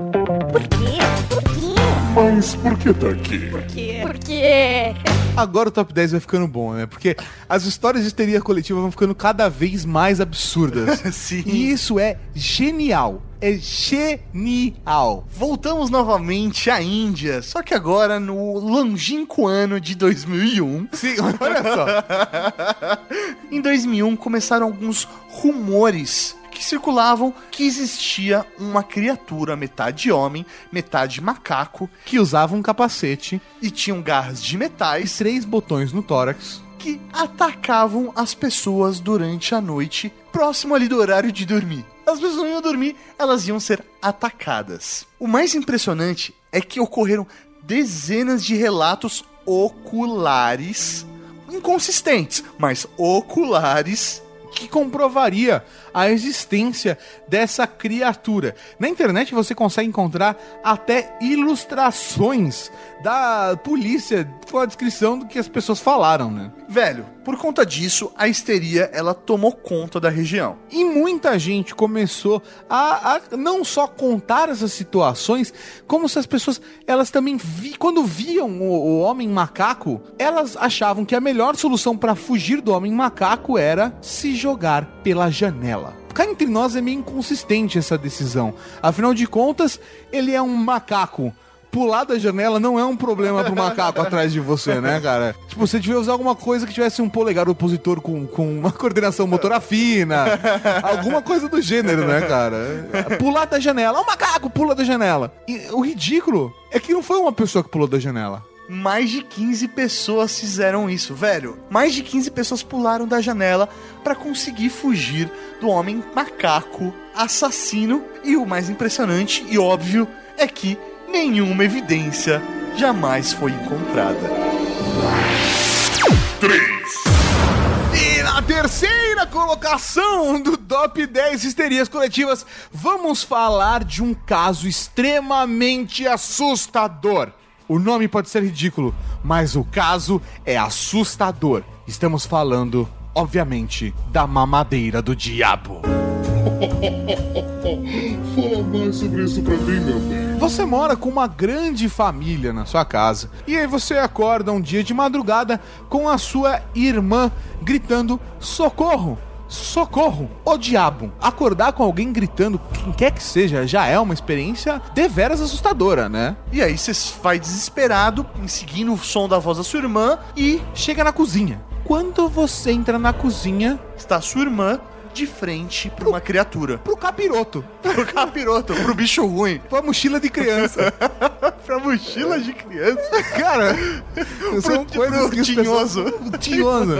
Por quê? Por quê? Mas por que tá aqui? Por quê? Por quê? Agora o top 10 vai ficando bom, né? Porque as histórias de histeria coletiva vão ficando cada vez mais absurdas. *laughs* Sim. E isso é genial. É genial. Voltamos novamente à Índia, só que agora no longínquo ano de 2001. Sim, olha só. *laughs* Em 2001 começaram alguns rumores que circulavam que existia uma criatura metade homem, metade macaco Que usava um capacete e tinham garras de e metais três botões no tórax. Que atacavam as pessoas durante a noite, próximo ali do horário de dormir. As pessoas não iam dormir, elas iam ser atacadas. O mais impressionante é que ocorreram dezenas de relatos oculares, inconsistentes, mas oculares, que comprovaria a existência dessa criatura. Na internet você consegue encontrar até ilustrações da polícia com a descrição do que as pessoas falaram, né? Velho, por conta disso, a histeria ela tomou conta da região. E muita gente começou a, a não só contar essas situações, como se as pessoas, elas também vi, quando viam o, o homem macaco, elas achavam que a melhor solução para fugir do homem macaco era se jogar pela janela. Cá entre nós é meio inconsistente essa decisão. Afinal de contas, ele é um macaco. Pular da janela não é um problema pro macaco *laughs* atrás de você, né, cara? Tipo, você devia usar alguma coisa que tivesse um polegar opositor com, com uma coordenação motora fina. alguma coisa do gênero, né, cara? Pular da janela. O macaco pula da janela. E o ridículo é que não foi uma pessoa que pulou da janela. Mais de 15 pessoas fizeram isso, velho. Mais de 15 pessoas pularam da janela pra conseguir fugir do homem macaco assassino. E o mais impressionante e óbvio é que nenhuma evidência jamais foi encontrada. 3, E na terceira colocação do Top 10 Histerias Coletivas, vamos falar de um caso extremamente assustador. O nome pode ser ridículo, mas o caso é assustador. Estamos falando, obviamente, da mamadeira do diabo. *laughs* fala mais sobre isso pra mim, meu bem. Você mora com uma grande família na sua casa e aí você acorda um dia de madrugada com a sua irmã gritando socorro, socorro, o diabo. Acordar com alguém gritando, quem quer que seja, já é uma experiência deveras assustadora, né? E aí você vai desesperado, seguindo o som da voz da sua irmã, e Chega na cozinha. Quando você entra na cozinha, está sua irmã de frente para uma criatura. pro capiroto, *laughs* Pro capiroto, pro bicho ruim. pra mochila de criança. *laughs* pra mochila de criança. Cara, são Pro- coisas pro que tinhoso. pessoas- *laughs* tinhoso.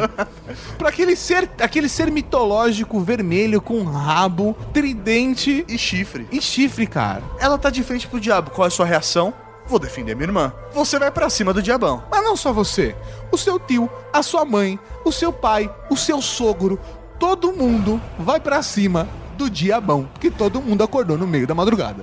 pra aquele ser, aquele ser mitológico vermelho com rabo, tridente E chifre. e chifre, cara. Ela tá de frente pro diabo. Qual é a sua reação? Vou defender minha irmã. Você vai pra cima do diabão. Mas não só você, o seu tio, a sua mãe, o seu pai, o seu sogro, todo mundo vai pra cima do diabão, porque todo mundo acordou no meio da madrugada.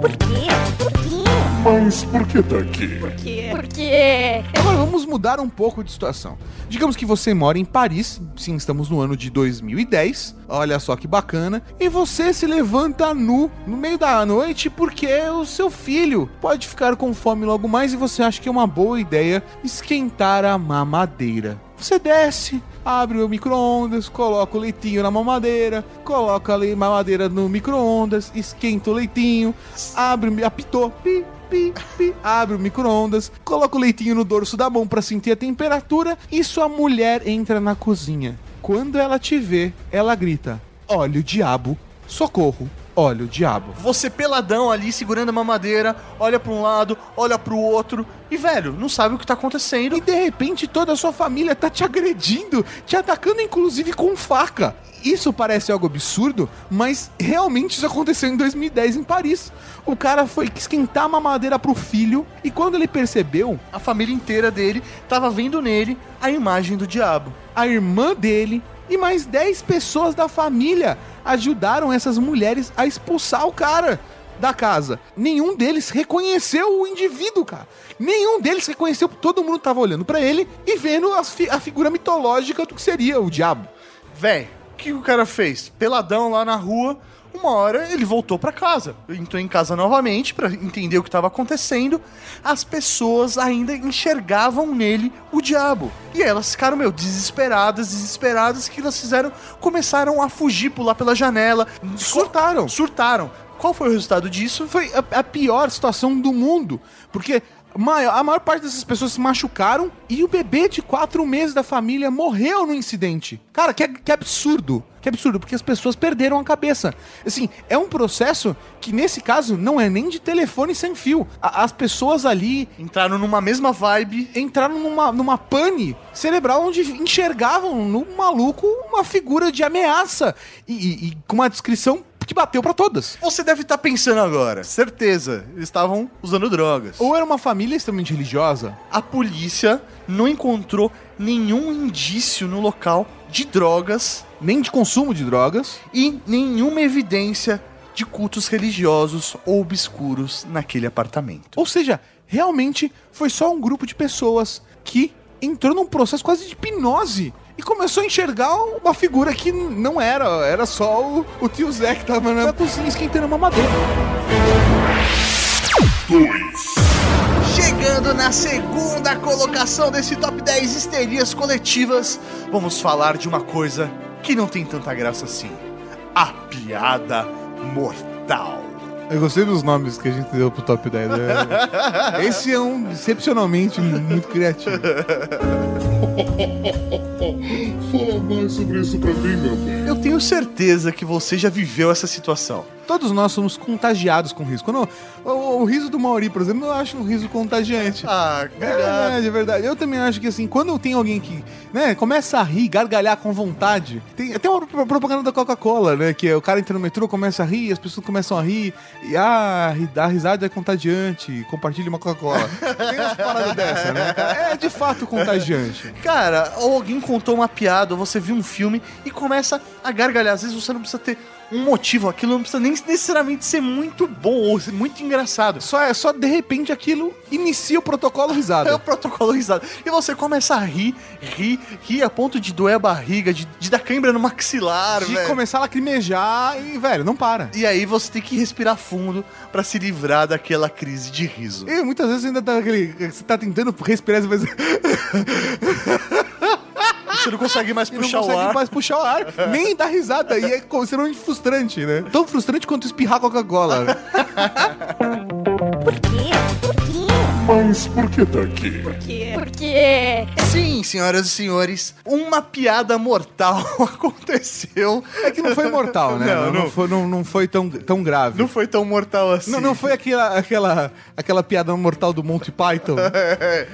Por quê? Por quê? Mas por que tá aqui? Por quê? Por quê? Agora vamos mudar um pouco de situação. Digamos que você mora em Paris, sim, estamos no ano de 2010. Olha só que bacana. E você se levanta nu no meio da noite porque o seu filho pode ficar com fome logo mais e você acha que é uma boa ideia esquentar a mamadeira. Você desce, abre o micro-ondas, coloca o leitinho na mamadeira, coloca a mamadeira no micro-ondas, esquenta o leitinho, abre, apitou, pi, pi, pi, abre o micro-ondas, coloca o leitinho no dorso da mão pra sentir a temperatura e sua mulher entra na cozinha. Quando ela te vê, ela grita: Olha o diabo, socorro, olha o diabo. Você peladão ali, segurando a mamadeira, olha pra um lado, olha pro outro. E, velho, não sabe o que tá acontecendo. E de repente toda a sua família tá te agredindo, te atacando inclusive com faca. Isso parece algo absurdo, mas realmente isso aconteceu em 2010 em Paris. O cara foi esquentar a mamadeira pro filho e quando ele percebeu, A família inteira dele tava vendo nele a imagem do diabo. a irmã dele e mais 10 pessoas da família ajudaram essas mulheres a expulsar o cara da casa. Nenhum deles reconheceu o indivíduo, cara. Nenhum deles reconheceu, todo mundo tava olhando pra ele e vendo as fi- a figura mitológica do que seria o diabo. Véi, o que o cara fez? Peladão lá na rua. Uma hora ele voltou pra casa. Entrou em casa novamente pra entender o que estava acontecendo. As pessoas ainda enxergavam nele o diabo. E elas ficaram, meu, desesperadas, desesperadas. O que elas fizeram? Começaram a fugir, pular pela janela. Surtaram. Surtaram. Qual foi o resultado disso? Foi a, a pior situação do mundo, porque maior- a maior parte dessas pessoas se machucaram e o bebê de quatro meses da família morreu no incidente. Cara, que, que absurdo. Que absurdo, porque as pessoas perderam a cabeça. Assim, é um processo que, nesse caso, não é nem de telefone sem fio. A- as pessoas ali Entraram numa mesma vibe. entraram numa, numa pane cerebral onde enxergavam no maluco uma figura de ameaça e, e- e com uma descrição que bateu pra todas. Você deve estar pensando agora, certeza, eles estavam usando drogas. Ou era uma família extremamente religiosa, A polícia não encontrou nenhum indício no local de drogas nem de consumo de drogas, e nenhuma evidência de cultos religiosos ou obscuros naquele apartamento. ou seja, realmente foi só um grupo de pessoas que entrou num processo quase de hipnose e começou a enxergar uma figura que não era, era só o, o tio Zé que tava na cozinha esquentando uma madeira. Chegando na segunda colocação desse top 10 histerias coletivas, vamos falar de uma coisa que não tem tanta graça assim: a piada mortal. Eu gostei dos nomes que a gente deu pro top 10. né? *laughs* Esse é um excepcionalmente muito criativo. *laughs* *laughs* Fala mais sobre isso pra mim, meu bem. Eu tenho certeza que você já viveu essa situação. Todos nós somos contagiados com riso. Quando, o, o riso do Mauri, por exemplo, eu acho um riso contagiante. Ah, É verdade, é verdade. Eu também acho que assim, quando tem alguém que, né, começa a rir, gargalhar com vontade. Tem até uma pro- propaganda da Coca-Cola, né, que é o cara entra no metrô, começa a rir, as pessoas começam a rir, e ah, a risada é contagiante, compartilhe uma Coca-Cola. tem umas paradas dessa, né? cara? É de fato contagiante. Cara, ou alguém contou uma piada, ou você viu um filme e começa a gargalhar. Às vezes você não precisa ter um motivo, aquilo não precisa nem necessariamente ser muito bom ou ser muito engraçado. Só é só de repente aquilo inicia o protocolo *laughs* É o protocolo risado. E você começa a rir, rir, rir a ponto de doer a barriga, de, de dar cãibra no maxilar, De velho. começar a lacrimejar e, velho, não para. E aí você tem que respirar fundo pra se livrar daquela crise de riso. E muitas vezes ainda tá aquele. Você tá tentando respirar e *laughs* você não consegue mais *laughs* não puxar o consegue ar. mais puxar o ar, nem dar risada. E é extremamente frustrante, né? Tão frustrante quanto espirrar Coca-Cola. *laughs* Por quê? Por quê? Mas por que tá aqui? Por quê? Por quê? Sim, senhoras e senhores, uma piada mortal *laughs* aconteceu. É que não foi mortal, né? Não, Não, não. foi, não, não foi tão, tão grave. Não foi tão mortal assim. Não, não foi aquela, aquela, aquela piada mortal do Monty Python.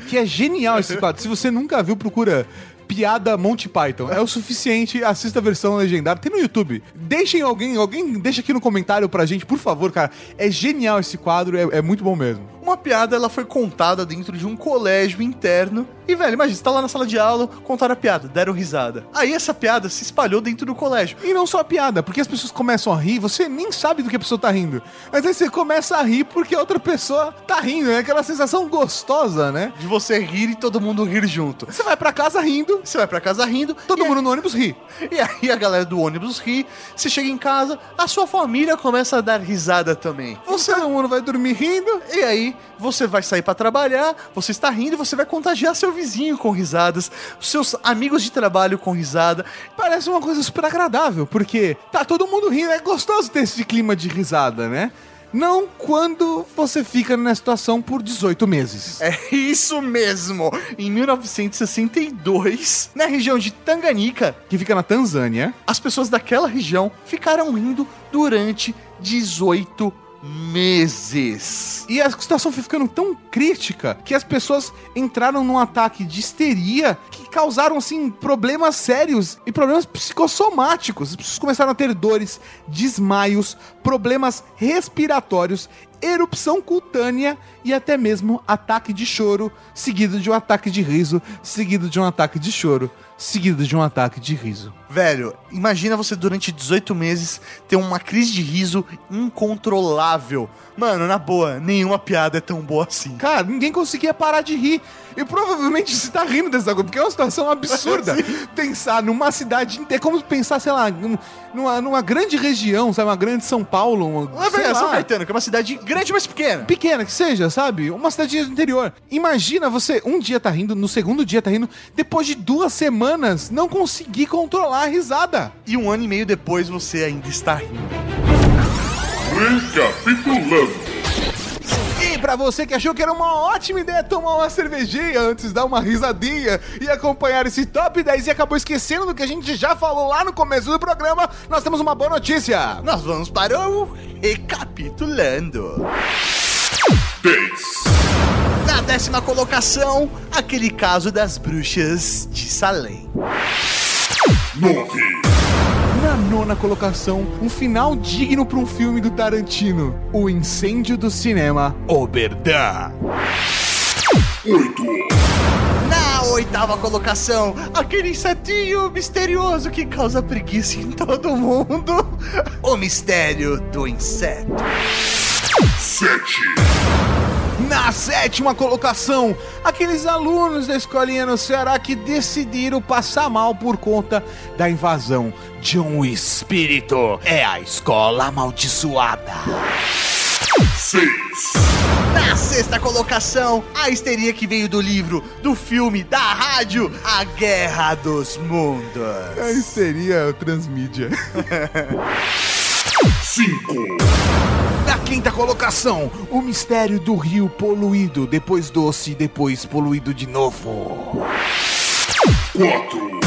que é genial esse quadro. Se você nunca viu, procura piada Monty Python. É o suficiente, assista a versão legendada. Tem no YouTube. Deixem alguém, alguém deixa aqui no comentário pra gente, por favor, cara. É genial esse quadro, é, é muito bom mesmo. Uma piada, ela foi contada dentro de um colégio interno. E, velho, imagina, você tá lá na sala de aula, contaram a piada, deram risada. Aí essa piada se espalhou dentro do colégio. E não só a piada, porque as pessoas começam a rir, você nem sabe do que a pessoa tá rindo. Mas aí você começa a rir porque a outra pessoa tá rindo. É aquela sensação gostosa, né? De você rir e todo mundo rir junto. Você vai pra casa rindo, Você vai pra casa rindo, todo mundo no ônibus ri. E aí a galera do ônibus ri, você chega em casa, a sua família começa a dar risada também. Você, todo mundo vai dormir rindo. E aí você vai sair pra trabalhar, você está rindo e você vai contagiar seu vizinho com risadas, seus amigos de trabalho com risada. Parece uma coisa super agradável, porque tá todo mundo rindo. É gostoso ter esse clima de risada, né? Não quando você fica na situação por 18 meses. É isso mesmo! Em 1962, na região de Tanganica, Que fica na Tanzânia. as pessoas daquela região ficaram rindo durante 18 meses. E a situação foi ficando tão crítica que as pessoas entraram num ataque de histeria que causaram, assim, problemas sérios e problemas psicossomáticos. As pessoas começaram a ter dores, desmaios, problemas respiratórios, erupção cutânea e até mesmo ataque de choro, seguido de um ataque de riso, seguido de um ataque de choro, seguido de um ataque de riso. Velho, imagina você durante 18 meses ter uma crise de riso incontrolável. Mano, na boa, nenhuma piada é tão boa assim. Cara, ninguém conseguia parar de rir. E provavelmente você tá rindo dessa coisa, porque é uma situação absurda. *laughs* pensar numa cidade inteira, como pensar, sei lá, num- numa, numa grande região, sabe? Uma grande São Paulo. Uma, Não é sei verdade, São lá, Caetano, que é uma cidade grande, mas pequena. pequena que seja, sabe? Uma cidade do interior. Imagina você um dia tá rindo, no segundo dia tá rindo, depois de duas semanas não conseguir controlar a risada. E um ano e meio depois você ainda está rindo. Recapitulando. E pra você que achou que era uma ótima ideia tomar uma cervejinha antes, dar uma risadinha e acompanhar esse top 10 e acabou esquecendo do que a gente já falou lá no começo do programa, nós temos uma boa notícia. Nós vamos para o Recapitulando. 10. Na décima colocação, aquele caso das bruxas de Salem. 9. Na nona colocação, um final digno pra um filme do Tarantino: O Incêndio do Cinema Oberdan. 8. Na oitava colocação, aquele insetinho misterioso que causa preguiça em todo mundo. *laughs* O mistério do inseto. 7. Na sétima colocação, aqueles alunos da escolinha no Ceará que decidiram passar mal por conta da invasão de um espírito. É a escola amaldiçoada. 6. Na sexta colocação, a histeria que veio do livro, do filme, da rádio, A Guerra dos Mundos. Aí seria transmídia. *laughs* 5. Na quinta colocação, o mistério do rio poluído, depois doce, depois poluído de novo. 4.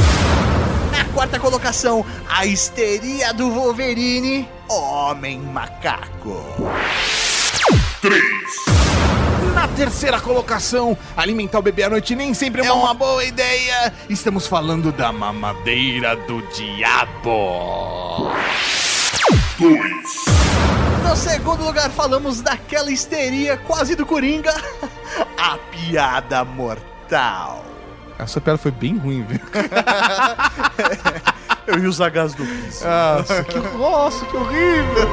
Na quarta colocação, a histeria do Wolverine, Homem Macaco. 3. Na terceira colocação, alimentar o bebê à noite nem sempre é uma boa ideia. Estamos falando da mamadeira do diabo. 2. No segundo lugar, falamos daquela histeria quase do Coringa, *laughs* a piada mortal. Essa piada foi bem ruim, viu? *laughs* Eu ia usar gás do riso. Nossa, que, *laughs* nossa, que horrível.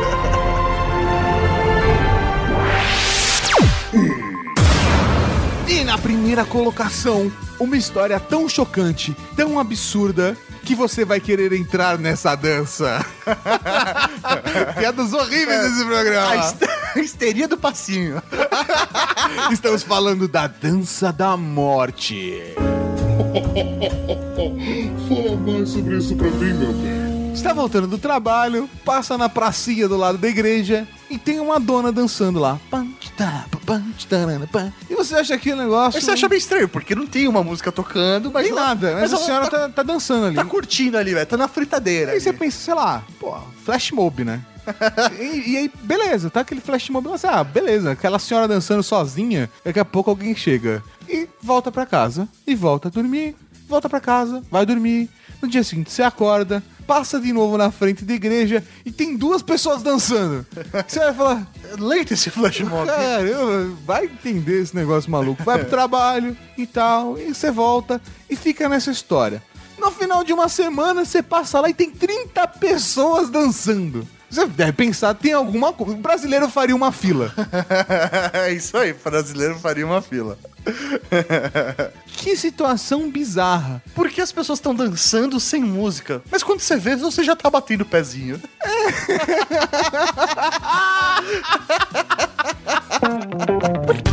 E na primeira colocação, uma história tão chocante, tão absurda, que você vai querer entrar nessa dança. *laughs* Piadas horríveis desse A programa. a histeria do passinho. *laughs* Estamos falando da dança da morte. Fala mais sobre isso pra mim, meu bem. Está voltando do trabalho, passa na pracinha do lado da igreja e tem uma dona dançando lá. Pam, pam, E você acha aquele negócio. Mas você acha bem estranho, porque não tem uma música tocando, mas. Ela- nada, mas, a ela senhora tá, tá, dançando ali. tá curtindo ali, velho. Tá na fritadeira. Aí você ali. pensa, sei lá, pô, flash mob, né? *laughs* e, e aí, beleza, tá aquele flash mob, você, ah, beleza, aquela senhora dançando sozinha, daqui a pouco alguém chega e volta pra casa, e volta a dormir, volta pra casa, vai dormir. No dia seguinte você acorda, passa de novo na frente da igreja e tem duas pessoas dançando. Você vai falar, Leite esse flash mob. Caramba, vai entender esse negócio maluco. Vai pro trabalho e tal, e você volta e fica nessa história. No final de uma semana, você passa lá e tem 30 pessoas dançando. Você deve pensar, tem alguma coisa. O brasileiro faria uma fila. É *laughs* isso aí, brasileiro faria uma fila. *laughs* Que situação bizarra. Por que as pessoas estão dançando sem música? Mas quando você vê, você já tá batendo o pezinho. *laughs* Por?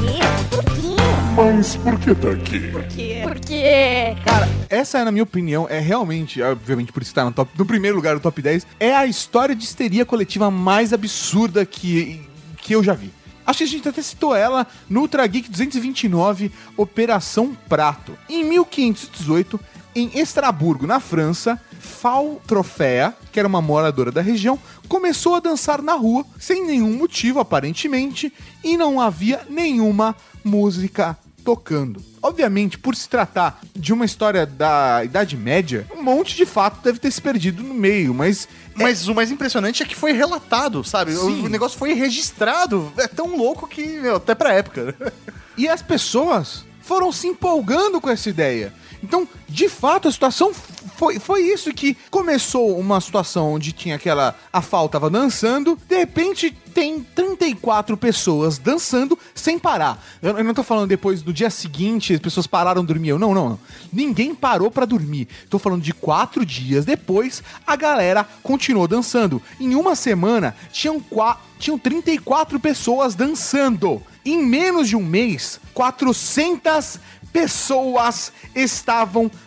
Mas por que tá aqui? Por quê? Por quê? Cara, essa, na minha opinião, é realmente, obviamente por estar no, top, no primeiro lugar do top 10, é a história de histeria coletiva mais absurda que, que eu já vi. Acho que a gente até citou ela no Ultra Geek 229, Operação Prato. Em 1518, em Estraburgo, na França, Fal Troféa, que era uma moradora da região, começou a dançar na rua, sem nenhum motivo aparentemente, e não havia nenhuma música tocando. Obviamente, por se tratar de uma história da Idade Média, um monte de fato deve ter se perdido no meio, mas Mas o mais impressionante é que foi relatado, sabe? O- Sim. O negócio foi registrado. É tão louco que, meu, até pra época. E as pessoas foram se empolgando com essa ideia. Então, de fato, a situação foi, foi isso que começou uma situação onde tinha aquela. A Fal tava dançando, de repente tem 34 pessoas dançando sem parar. Eu, eu não tô falando depois do dia seguinte, as pessoas pararam de dormir. Eu, Não, não, não. Ninguém parou pra dormir. Tô falando de quatro dias depois, a galera continuou dançando. Em uma semana, tinham, tinham 34 pessoas dançando. Em menos de um mês, 400 pessoas estavam dançando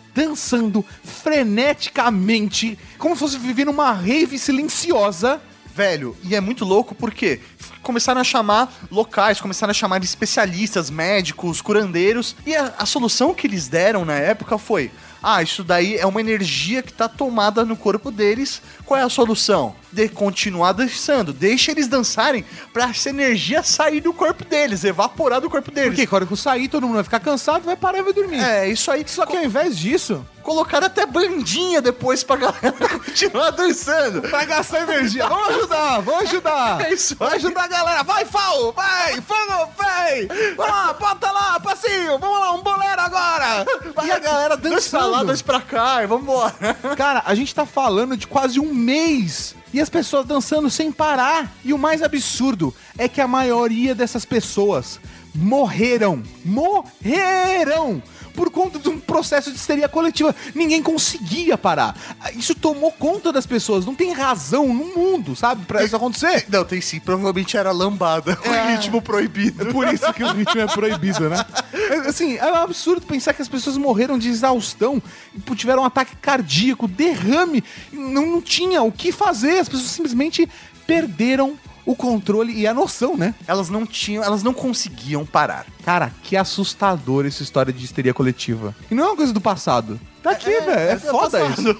freneticamente, como se fosse vivendo uma rave silenciosa. Velho, e é muito louco porque começaram a chamar locais, começaram a chamar especialistas, médicos, curandeiros, e a, a solução que eles deram na época foi: ah, isso daí é uma energia que tá tomada no corpo deles. Qual é a solução? De continuar dançando. Deixa eles dançarem pra essa energia sair do corpo deles, evaporar do corpo deles. Porque quando eu sair, todo mundo vai ficar cansado, vai parar e vai dormir. É, isso aí. Só que ao invés disso, Colocaram até bandinha depois pra galera *laughs* continuar dançando. pra gastar energia, vamos ajudar, vamos ajudar. É isso Vai ajudar a galera, vai, Fal, vai, fogo, vai. Vamos lá, bota lá, passinho, vamos lá, um bolero agora. E a galera Dois pra lá, dançando. dois pra cá, e vambora. Cara, a gente tá falando de quase um mês e as pessoas dançando sem parar. E o mais absurdo é que a maioria dessas pessoas morreram. Morreram! Por conta de um processo de histeria coletiva. Ninguém conseguia parar. Isso tomou conta das pessoas. Não tem razão no mundo, sabe, pra isso acontecer. *laughs* Não, tem sim, provavelmente era lambada, *laughs* o É. ritmo proibido. É por isso que o ritmo é proibido, né? É, Assim, é um absurdo pensar que as pessoas morreram de exaustão, pô, tiveram um ataque cardíaco, derrame, não, não tinha o que fazer, as pessoas simplesmente perderam o controle e a noção, né? Elas não tinham, elas não conseguiam parar. Cara, que assustador essa história de histeria coletiva. E não é uma coisa do passado. Tá aqui, velho. É, é do foda passado. isso.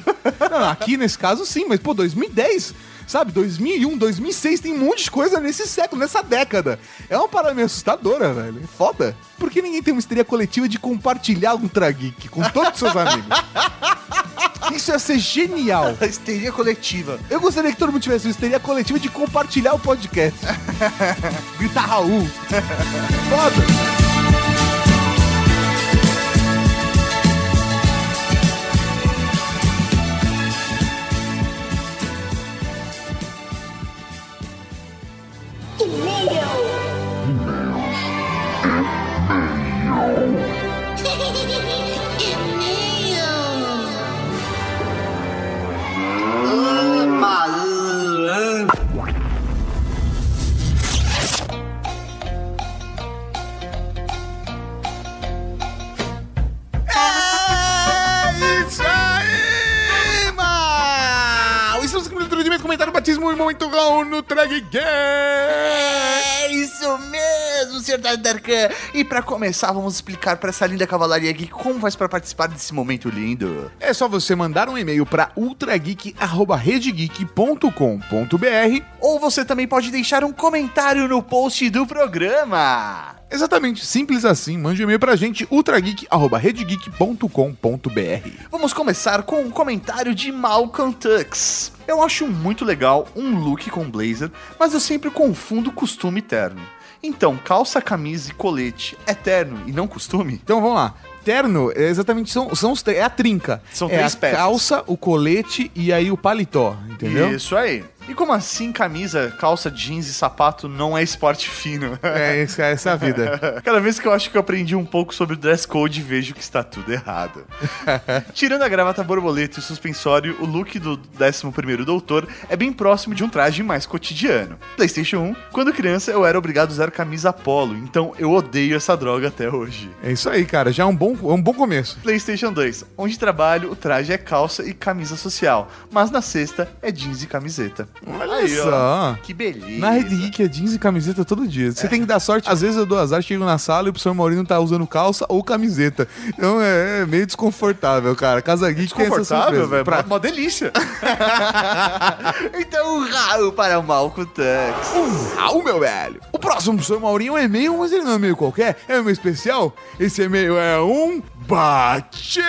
Não, aqui nesse caso sim, mas pô, 2010, sabe? 2001, 2006, tem um monte de coisa nesse século, nessa década. É uma parada meio assustadora, velho. É foda. Por que ninguém tem uma histeria coletiva de compartilhar um Trageek com todos os seus amigos? Isso ia ser genial. *laughs* A histeria coletiva. Eu gostaria que todo mundo tivesse uma histeria coletiva de compartilhar o podcast. *laughs* Gritar Raul. Foda. you. Em momento Raul no Drag Game. É isso mesmo, Sr. Darkan. E pra começar, vamos explicar pra essa linda cavalaria aqui como faz pra participar desse momento lindo. É só você mandar um e-mail para ultrageek@redegeek.com.br. Ou você também pode deixar um comentário no post do programa. Exatamente, simples assim. Mande um e-mail pra gente ultrageek@redegeek.com.br. Vamos começar com um comentário de Malcolm Tux. Eu acho muito legal um look com blazer, mas eu sempre confundo costume terno. Então, calça, camisa e colete é terno e não costume? Então vamos lá. Terno é exatamente são, são os, é a trinca. São é três a peças. calça, o colete e aí o paletó, entendeu? Isso aí. E como assim camisa, calça, jeans e sapato não é esporte fino? É, essa, essa é a vida. *laughs* Cada vez que eu acho que eu aprendi um pouco sobre o dress code, vejo que está tudo errado. *laughs* Tirando a gravata borboleta e o suspensório, o look do 11º Doutor é bem próximo de um traje mais cotidiano. PlayStation 1, quando criança eu era obrigado a usar camisa polo, então eu odeio essa droga até hoje. É isso aí, cara. Já é um bom, é um bom começo. PlayStation 2, onde trabalho, o traje é calça e camisa social, mas na sexta é jeans e camiseta. Olha só. Que beleza. Na Red Geek é jeans e camiseta todo dia. Você tem que dar sorte. Às vezes eu dou azar, chego na sala e o professor Maurinho tá usando calça ou camiseta. Então é, é meio desconfortável, cara. Casa Geek tem essa Confortável, surpresa. velho. Pra- Uma delícia. *laughs* então, um para o Malco Tux. Raul, meu velho. O próximo professor Maurinho é um e-mail, mas ele não é um e-mail qualquer. É um e-mail especial. Esse e-mail é um batismo.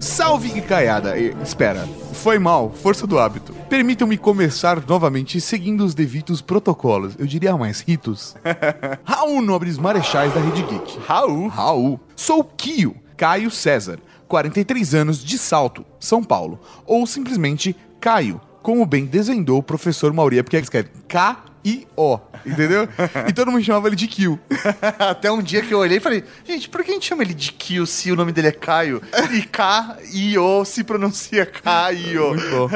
Salve Gicaiada! E, Espera, foi mal, força do hábito. Permitam-me começar novamente seguindo os devidos protocolos, eu diria mais ritos. *laughs* Raul Nobres Marechais da Rede Geek. Raul. Raul. Sou Kio, Caio César, 43 anos de Salto, São Paulo. Ou simplesmente Caio, como bem desvendou o professor Mauri, é porque escreve K-I-O, entendeu? e todo mundo chamava ele de Kio. *laughs* Até um dia que eu olhei e falei, gente, por que a gente chama ele de Kyo se o nome dele é Caio? E K-I-O se pronuncia K-I-O. Muito bom.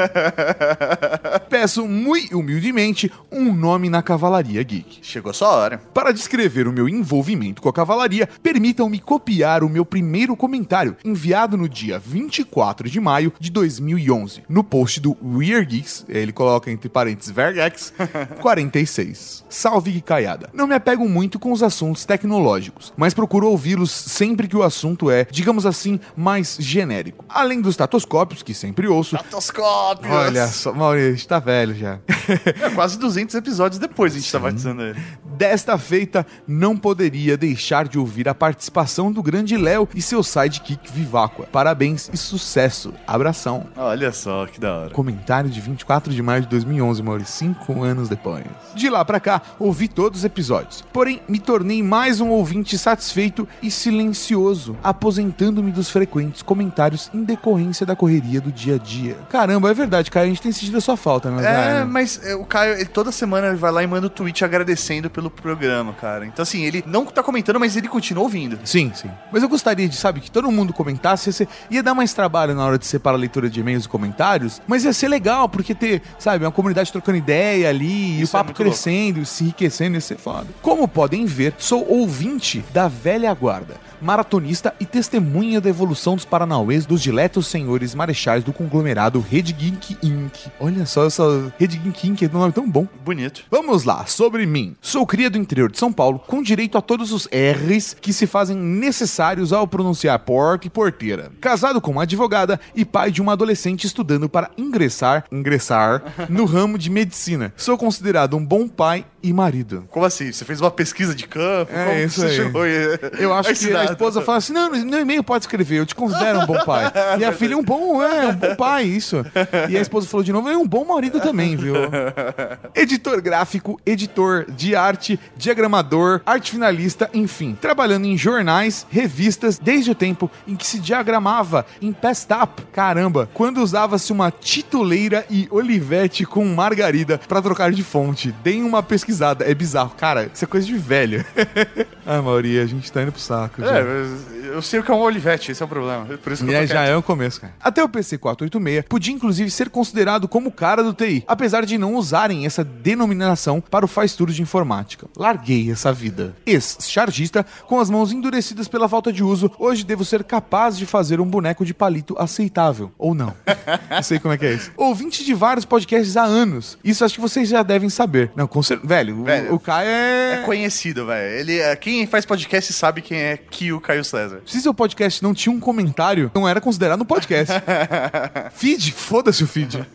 Peço muito humildemente um nome na Cavalaria Geek. Chegou a sua hora. Para descrever o meu envolvimento com a cavalaria, permitam-me copiar o meu primeiro comentário, enviado no dia 24 de maio de 2011, no post do Weird Geeks, ele coloca entre parênteses Vergex, *laughs* 46. Salve Guicaiada. Não me apego muito com os assuntos tecnológicos, mas procuro ouvi-los sempre que o assunto é, digamos assim, mais genérico. Além dos tatoscópios, que sempre ouço. Tatoscópios. Olha só, Maurício, tá velho já. É, quase 200 episódios depois a gente tá batizando ele. Desta feita, não poderia deixar de ouvir a participação do grande Léo e seu sidekick Viváqua. Parabéns e sucesso. Abração. Olha só, que da hora. Comentário de 24 de maio de 2011, Maurício, cinco anos depois. De lá pra cá, ouvi todos os episódios. Porém, me tornei mais um ouvinte satisfeito e silencioso, aposentando-me dos frequentes comentários em decorrência da correria do dia a dia. Caramba, é verdade, cara, a gente tem sentido a sua falta, né? É, mas é, o Caio, ele, toda semana ele vai lá e manda um tweet agradecendo pelo programa, cara. Então, assim, ele não tá comentando, mas ele continua ouvindo. Sim, sim. Mas eu gostaria de, sabe, que todo mundo comentasse. Você ia dar mais trabalho na hora de separar a leitura de e-mails e comentários, mas ia ser legal, porque ter, sabe, uma comunidade trocando ideia ali, e o Isso é papo muito crescendo, se enriquecendo, ia ser foda. Como podem ver, sou ouvinte da velha guarda, maratonista e testemunha da evolução dos Paranauês dos diletos senhores marechais do conglomerado Rede Geek Inc. Olha só, essa Rede Geek Inc. é um nome tão bom. Bonito. Vamos lá, sobre mim. Sou cria do interior de São Paulo, com direito a todos os R's que se fazem necessários ao pronunciar porta e porteira. Casado com uma advogada e pai de uma adolescente estudando para ingressar, ingressar *laughs* no ramo de medicina. Sou considerado um bom pai e marido. Como assim? Você fez uma pesquisa de campo? É, Como isso você aí. chegou? Eu acho que a dado? Esposa fala assim: não, no e-mail pode escrever, eu te considero um bom pai. *laughs* E a filha, um bom, é, um bom pai, isso. E a esposa falou de novo, é um bom marido também, viu? *laughs* Editor gráfico, editor de arte diagramador, arte finalista, enfim, trabalhando em jornais, revistas, desde o tempo em que se diagramava em pastap. Caramba, quando usava-se uma tituleira e olivete com margarida pra trocar de fonte. Deem uma pesquisada, é bizarro. Cara, isso é coisa de velho. *laughs* ah, Mauri, a gente tá indo pro saco. já. É, mas eu sei o que é um olivete, esse é o problema. Por isso que E eu tô já quieto. é o começo, cara. Até o PC 486 podia inclusive ser considerado como o cara do TI, apesar de não usarem essa denominação para o faz tudo de informática. Larguei essa vida. Ex-chargista, com as mãos endurecidas pela falta de uso, hoje devo ser capaz de fazer um boneco de palito aceitável. Ou não. *laughs* não sei como é que é isso. Ouvinte de vários podcasts há anos. Isso acho que vocês já devem saber. Não, com cer- Velho, o- Velho, o, Caio é... É conhecido, velho. Ele, é- quem faz podcast sabe quem é Kio Caio César. Se seu podcast não tinha um comentário, não era considerado um podcast. *laughs* feed, foda-se o feed.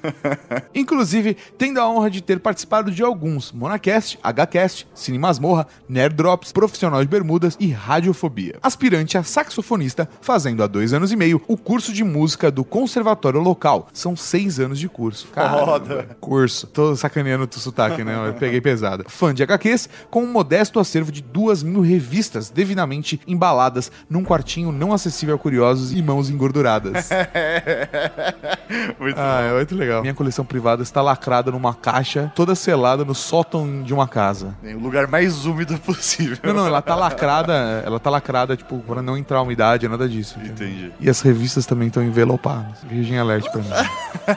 Inclusive, tendo a honra de ter participado de alguns Monacast, HCast, Cine Masmorra, Nerd Drops, Profissional de Bermudas e Radiofobia. Aspirante a saxofonista, fazendo há dois anos e meio o curso de música do Conservatório Local. São seis anos de curso. Caramba. Foda. Curso. Tô sacaneando o sotaque, né? Eu peguei pesado. Fã de HQs, com um modesto acervo de duas mil revistas devidamente embaladas num quartinho não acessível a curiosos e mãos engorduradas. *laughs* Muito ah, é muito legal. Minha coleção privada está lacrada numa caixa, toda selada no sótão de uma casa. O lugar mais úmido possível. Não, não, ela tá *laughs* lacrada, ela tá lacrada, tipo, pra não entrar umidade, nada disso. entendeu? Entendi. E as revistas também estão envelopadas. Virgem Alert pra mim.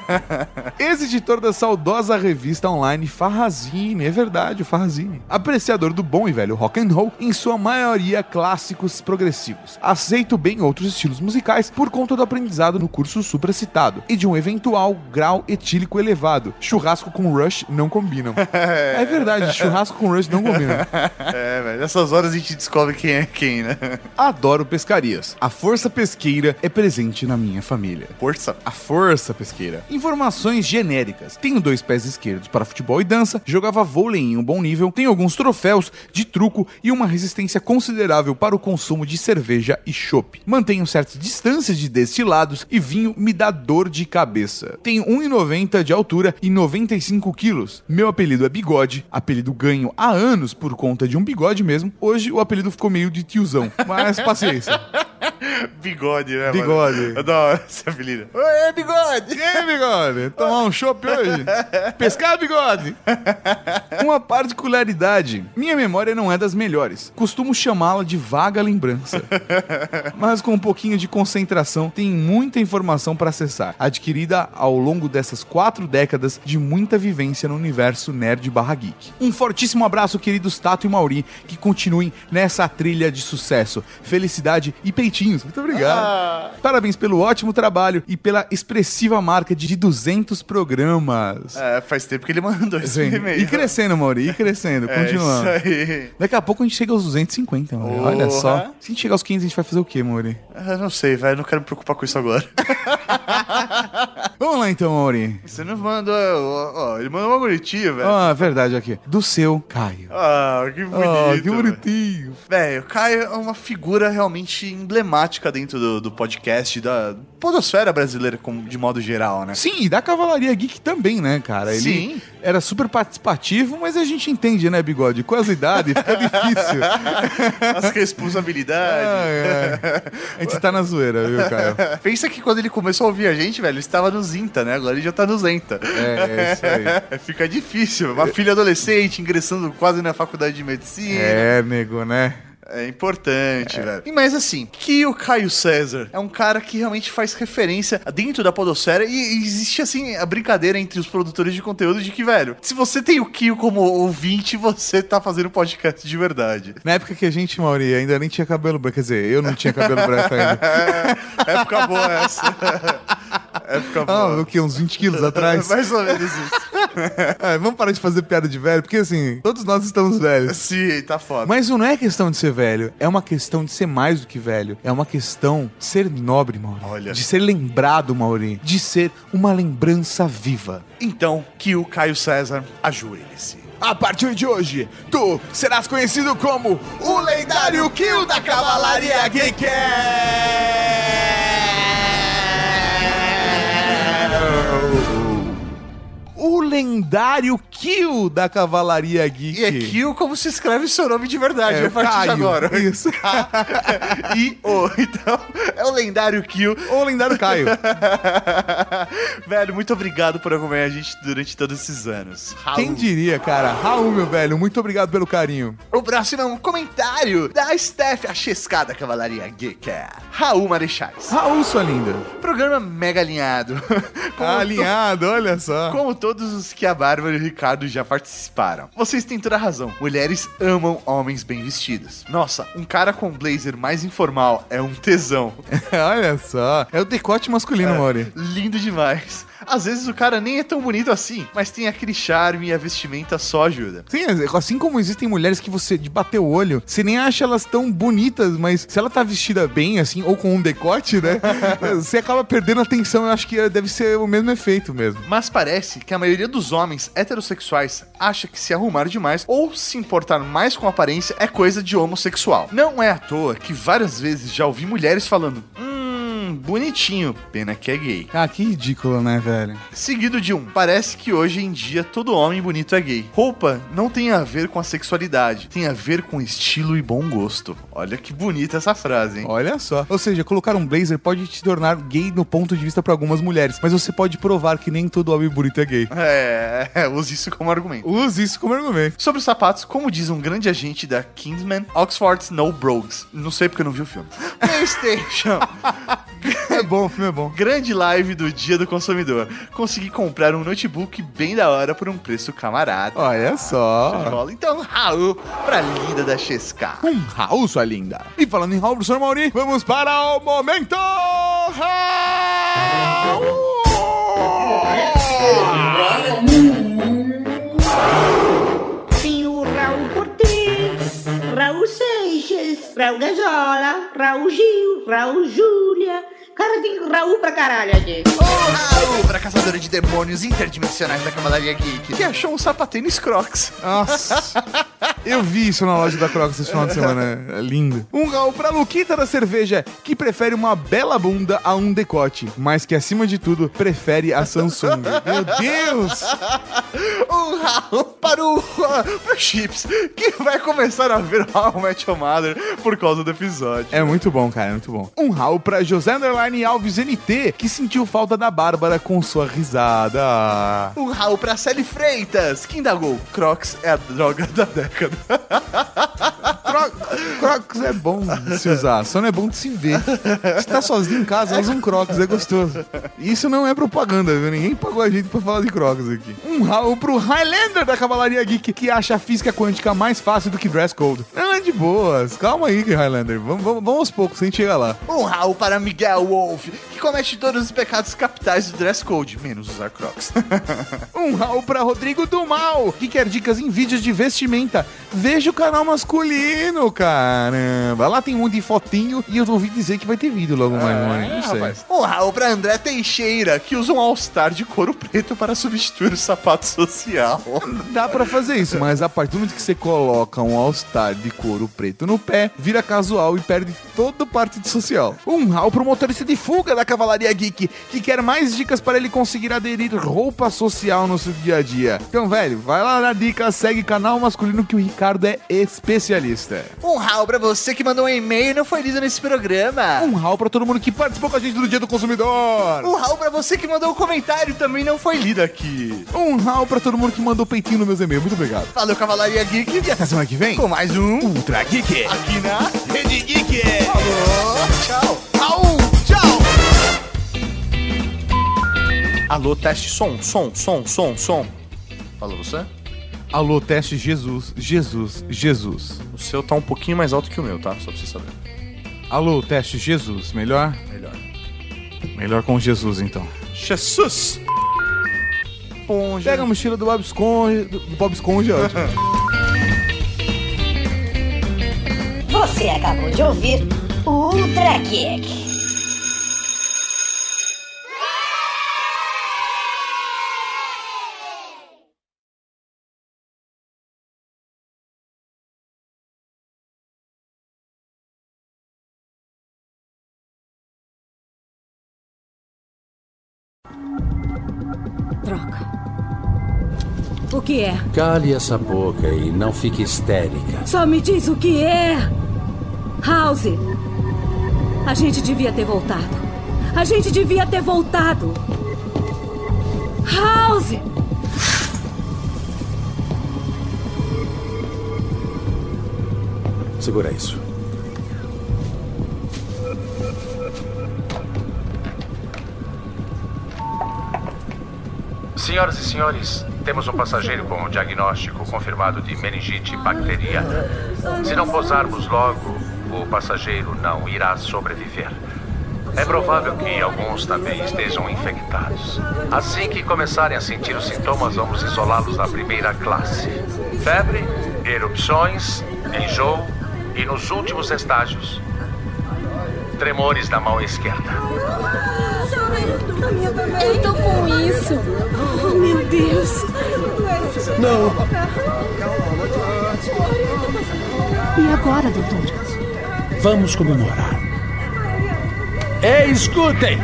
*laughs* Ex-editor da saudosa revista online Farrazine, é verdade, o Farrazine. Apreciador do bom e velho rock and roll, em sua maioria clássicos progressivos. Aceito bem outros estilos musicais por conta do aprendizado no curso supracitado e de um eventual grau etílico elevado. Churrasco com Rush não combinam. *laughs* É verdade, churrasco com Rush não combinam. *laughs* É, velho. Nessas horas a gente descobre quem é quem, né? Adoro pescarias. A força pesqueira é presente na minha família. Força. A força pesqueira. Informações genéricas. Tenho dois pés esquerdos para futebol e dança, jogava vôlei em um bom nível, tenho alguns troféus de truco e uma resistência considerável para o consumo de cerveja e chopp. Mantenho certas distâncias de destilados e vinho me dá dor de cabeça. Tenho 1,90 de altura e 95 quilos. Meu apelido é Bigode, apelido ganho há anos por conta de um bigode mesmo. Hoje o apelido ficou meio de tiozão, mas paciência. *laughs* Bigode, né, Bigode. mano? Da hora esse apelido. Oi, bigode! E aí, bigode? Tomar um chopp hoje? Pescar, bigode? Uma particularidade: minha memória não é das melhores. Costumo chamá-la de vaga lembrança. Mas com um pouquinho de concentração, tem muita informação para acessar, adquirida ao longo dessas quatro décadas de muita vivência no universo nerd barra geek. Um fortíssimo abraço, queridos Tato e Mauri, que continuem nessa trilha de sucesso, felicidade e peitinhos. Muito obrigado. Parabéns pelo ótimo trabalho e pela expressiva marca de 200 programas. É, faz tempo que ele mandou esse e-mail. E crescendo, Mauri, e crescendo, É continuando. isso aí. Daqui a pouco a gente chega aos 250, Mauri. Olha só. Se a gente chegar aos 500, a gente vai fazer o quê, Mauri? Eu não sei, velho. Não quero me preocupar com isso agora. *laughs* Vamos lá então, Mauri. Você não mandou. Ó, ó, ele mandou uma bonitinha, velho. Ah, verdade aqui. Do seu Caio. Ah, que ah, bonito. Ah, que bonitinho. Velho, o Caio é uma figura realmente emblemática dentro do, do podcast, da podosfera brasileira de modo geral, né? Sim, e da Cavalaria Geek também, né, cara? Ele Sim. era super participativo, mas a gente entende, né, Bigode? Com as idades fica *laughs* difícil. As responsabilidades. Ah, é. A gente tá na zoeira, viu, Caio? Pensa que quando ele começou a ouvir a gente, velho, ele estava nos 200, né? A já tá 200. É, é isso aí. *laughs* Fica difícil. Uma filha adolescente ingressando quase na faculdade de medicina. É, nego, né? É importante, é. velho. E mais assim, que o Caio César é um cara que realmente faz referência dentro da podosfera e existe assim a brincadeira entre os produtores de conteúdo de que, velho, se você tem o Kio como ouvinte, você tá fazendo podcast de verdade. Na época que a gente, Mauri, ainda nem tinha cabelo branco, quer dizer, eu não tinha cabelo branco ainda. *laughs* é, época boa essa época Ah, boa. o que? Uns 20 quilos atrás? *laughs* Mais ou menos isso. *laughs* É, vamos parar de fazer piada de velho, porque assim, todos nós estamos velhos. Sim, tá foda. Mas não é questão de ser velho, é uma questão de ser mais do que velho. É uma questão de ser nobre, Mauri. Olha. De ser lembrado, Mauri. De ser uma lembrança viva. Então, que o Caio César ajoelhe-se. A partir de hoje, tu serás conhecido como o lendário Kill da Cavalaria Geek. Shadow. O lendário Kill da Cavalaria Geek. E é Kill como se escreve seu nome de verdade, É, a partir de Caio. agora. Isso. *laughs* e o. Então, é o lendário Kill. Ou lendário Caio. *laughs* Velho, muito obrigado por acompanhar a gente durante todos esses anos. Raul. Quem diria, cara? Raul, meu velho, muito obrigado pelo carinho. O próximo é um comentário da Steph, a chescada Cavalaria Geek. Raul Marechais. Raul, sua linda. Programa mega alinhado. *laughs* Alinhado, olha só. Como todos os que a Bárbara e o Ricardo já participaram. Vocês têm toda a razão. Mulheres amam homens bem vestidos. Nossa, um cara com blazer mais informal é um tesão. *laughs* olha só. É o decote masculino, Mauri. Lindo demais. Às vezes o cara nem é tão bonito assim, mas tem aquele charme e a vestimenta só ajuda. Sim, assim como existem mulheres que você, de bater o olho, você nem acha elas tão bonitas, mas se ela tá vestida bem, assim, ou com um decote, né? *laughs* você acaba perdendo a atenção. Eu acho que deve ser o mesmo efeito mesmo. Mas parece que a maioria dos homens heterossexuais acha que se arrumar demais ou se importar mais com a aparência é coisa de homossexual. Não é à toa que várias vezes já ouvi mulheres falando: Hum, bonitinho, pena que é gay. Ah, que ridículo, né, velho? Seguido de um, parece que hoje em dia todo homem bonito é gay. Roupa não tem a ver com a sexualidade, tem a ver com estilo e bom gosto. Olha que bonita essa frase, hein? Olha só. Ou seja, colocar um blazer pode te tornar gay no ponto de vista pra algumas mulheres, mas você pode provar que nem todo homem bonito é gay. É, é, *laughs* use isso como argumento. Use isso como argumento. Sobre os sapatos, como diz um grande agente da Kingsman, Oxford No Brogues. Não sei porque eu não vi o filme. *laughs* PlayStation. *laughs* É bom, o filme é bom. Grande live do Dia do Consumidor. Consegui comprar um notebook bem da hora por um preço camarada. Olha só. Então, Raul, pra linda da Chesca. Um Raul, sua linda. E falando em Raul, professor Mauri, vamos para o momento Raul! Raul Seixas, Raul Gazola, Raul Gil, Raul Júlia. Cara, tem Raul pra caralho aqui. Ô, Raul, pra caçadora de demônios interdimensionais da Cavalaria Geek, que achou um sapatênis Crocs. Nossa, *laughs* eu vi isso na loja da Crocs esse final de semana. É lindo. Um Raul pra Luquita da cerveja, que prefere uma bela bunda a um decote, mas que acima de tudo prefere a Samsung. Meu Deus! *laughs* Um Raul para o *laughs* pro Chips, que vai começar a ver How I Met Your Mother por causa do episódio. É muito bom, cara, é muito bom. Um Raul pra José Underline Alves NT, que sentiu falta da Bárbara com sua risada. Um Raul pra Sally Freitas, que indagou, Crocs é a droga da década. *laughs* Cro- Crocs é bom de se usar, só não é bom de se ver. Se tá sozinho em casa, usa um Crocs, é gostoso. Isso não é propaganda, viu? Ninguém pagou a gente pra falar de Crocs aqui. Um Raul pro Highlander da Cavalaria Geek, que acha a física quântica mais fácil do que dress code. É de boas. Calma aí, Highlander. Vamos, vamos, vamos aos poucos, a gente chega lá. Um Raul para Miguel Wolf, que comete todos os pecados capitais do dress code, menos usar Crocs. *laughs* Um Raul pra Rodrigo do Mal, que quer dicas em vídeos de vestimenta. Veja o canal masculino, caramba. Lá tem um de fotinho e eu ouvi dizer que vai ter vídeo logo mais, mano. Não sei. Um Raul para André Teixeira, que usa um All-Star de couro preto para substituir o sapato social. Dá pra fazer isso, mas a partir do momento que você coloca um All-Star de couro preto no pé, vira casual e perde toda parte de social. Um Raul pro motorista de fuga da Cavalaria Geek, que quer mais dicas para ele conseguir aderir roupa social no seu dia a dia. Então, velho, vai lá na dica, segue canal masculino que o Ricardo é especialista. Um Raul para você que mandou um e-mail e não foi lido nesse programa. Um Raul pra todo mundo que participou com a gente do Dia do Consumidor. Um Raul para você que mandou um comentário e também não foi lido aqui. Um Raul pra todo mundo que mandou peitinho no meus e-mails. Muito obrigado. Valeu, Cavalaria Geek. E até semana que vem, Com mais um Ultra Geek. aqui na Rede Geek. Falou, tchau. Raul, tchau. Alô, teste som, som, som, som, som. Fala você? Alô, teste Jesus, Jesus, Jesus. O seu tá um pouquinho mais alto que o meu, tá? Só pra você saber. Alô, teste Jesus. Melhor? Melhor. Melhor com Jesus, então. Jesus! Esponja. Pega a mochila do Bob Esponja. Do Bob Esponja, é ótimo. Você acabou de ouvir o Ultra Geek. Droga. O que é? Cale essa boca e não fique histérica. Só me diz o que é! House! A gente devia ter voltado. A gente devia ter voltado. House! Segura isso. Senhoras e senhores, temos um passageiro com um diagnóstico confirmado de meningite bacteriana. Se não posarmos logo, o passageiro não irá sobreviver. É provável que alguns também estejam infectados. Assim que começarem a sentir os sintomas, vamos isolá-los na primeira classe: febre, erupções, enjoo e, nos últimos estágios, tremores na mão esquerda. Eu tô com isso. Oh, meu Deus! Não! E agora, doutor? Vamos comemorar. Ei, escutem!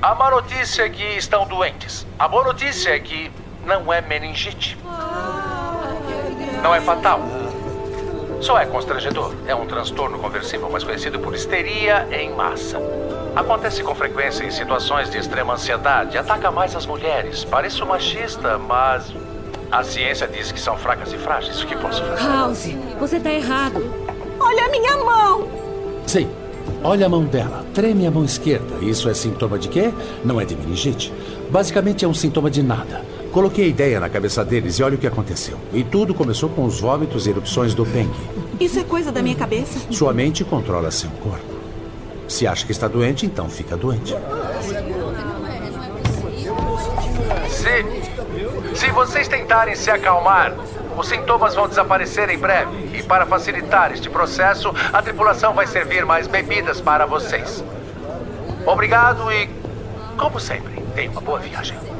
A má notícia é que estão doentes. A boa notícia é que não é meningite. Não é fatal. Só é constrangedor. É um transtorno conversível, mais conhecido por histeria em massa. Acontece com frequência em situações de extrema ansiedade. Ataca mais as mulheres. Pareço machista, mas a ciência diz que são fracas e frágeis. O que posso fazer? House, você tá errado. Olha a minha mão. Sim. Olha a mão dela. Treme a mão esquerda. Isso é sintoma de quê? Não é de meningite. Basicamente é um sintoma de nada. Coloquei a ideia na cabeça deles e olha o que aconteceu. E tudo começou com os vômitos e erupções do dengue. Isso é coisa da minha cabeça? Sua mente controla seu corpo. Se acha que está doente, então fica doente. Se, se vocês tentarem se acalmar, os sintomas vão desaparecer em breve. E para facilitar este processo, a tripulação vai servir mais bebidas para vocês. Obrigado e, como sempre, tenha uma boa viagem.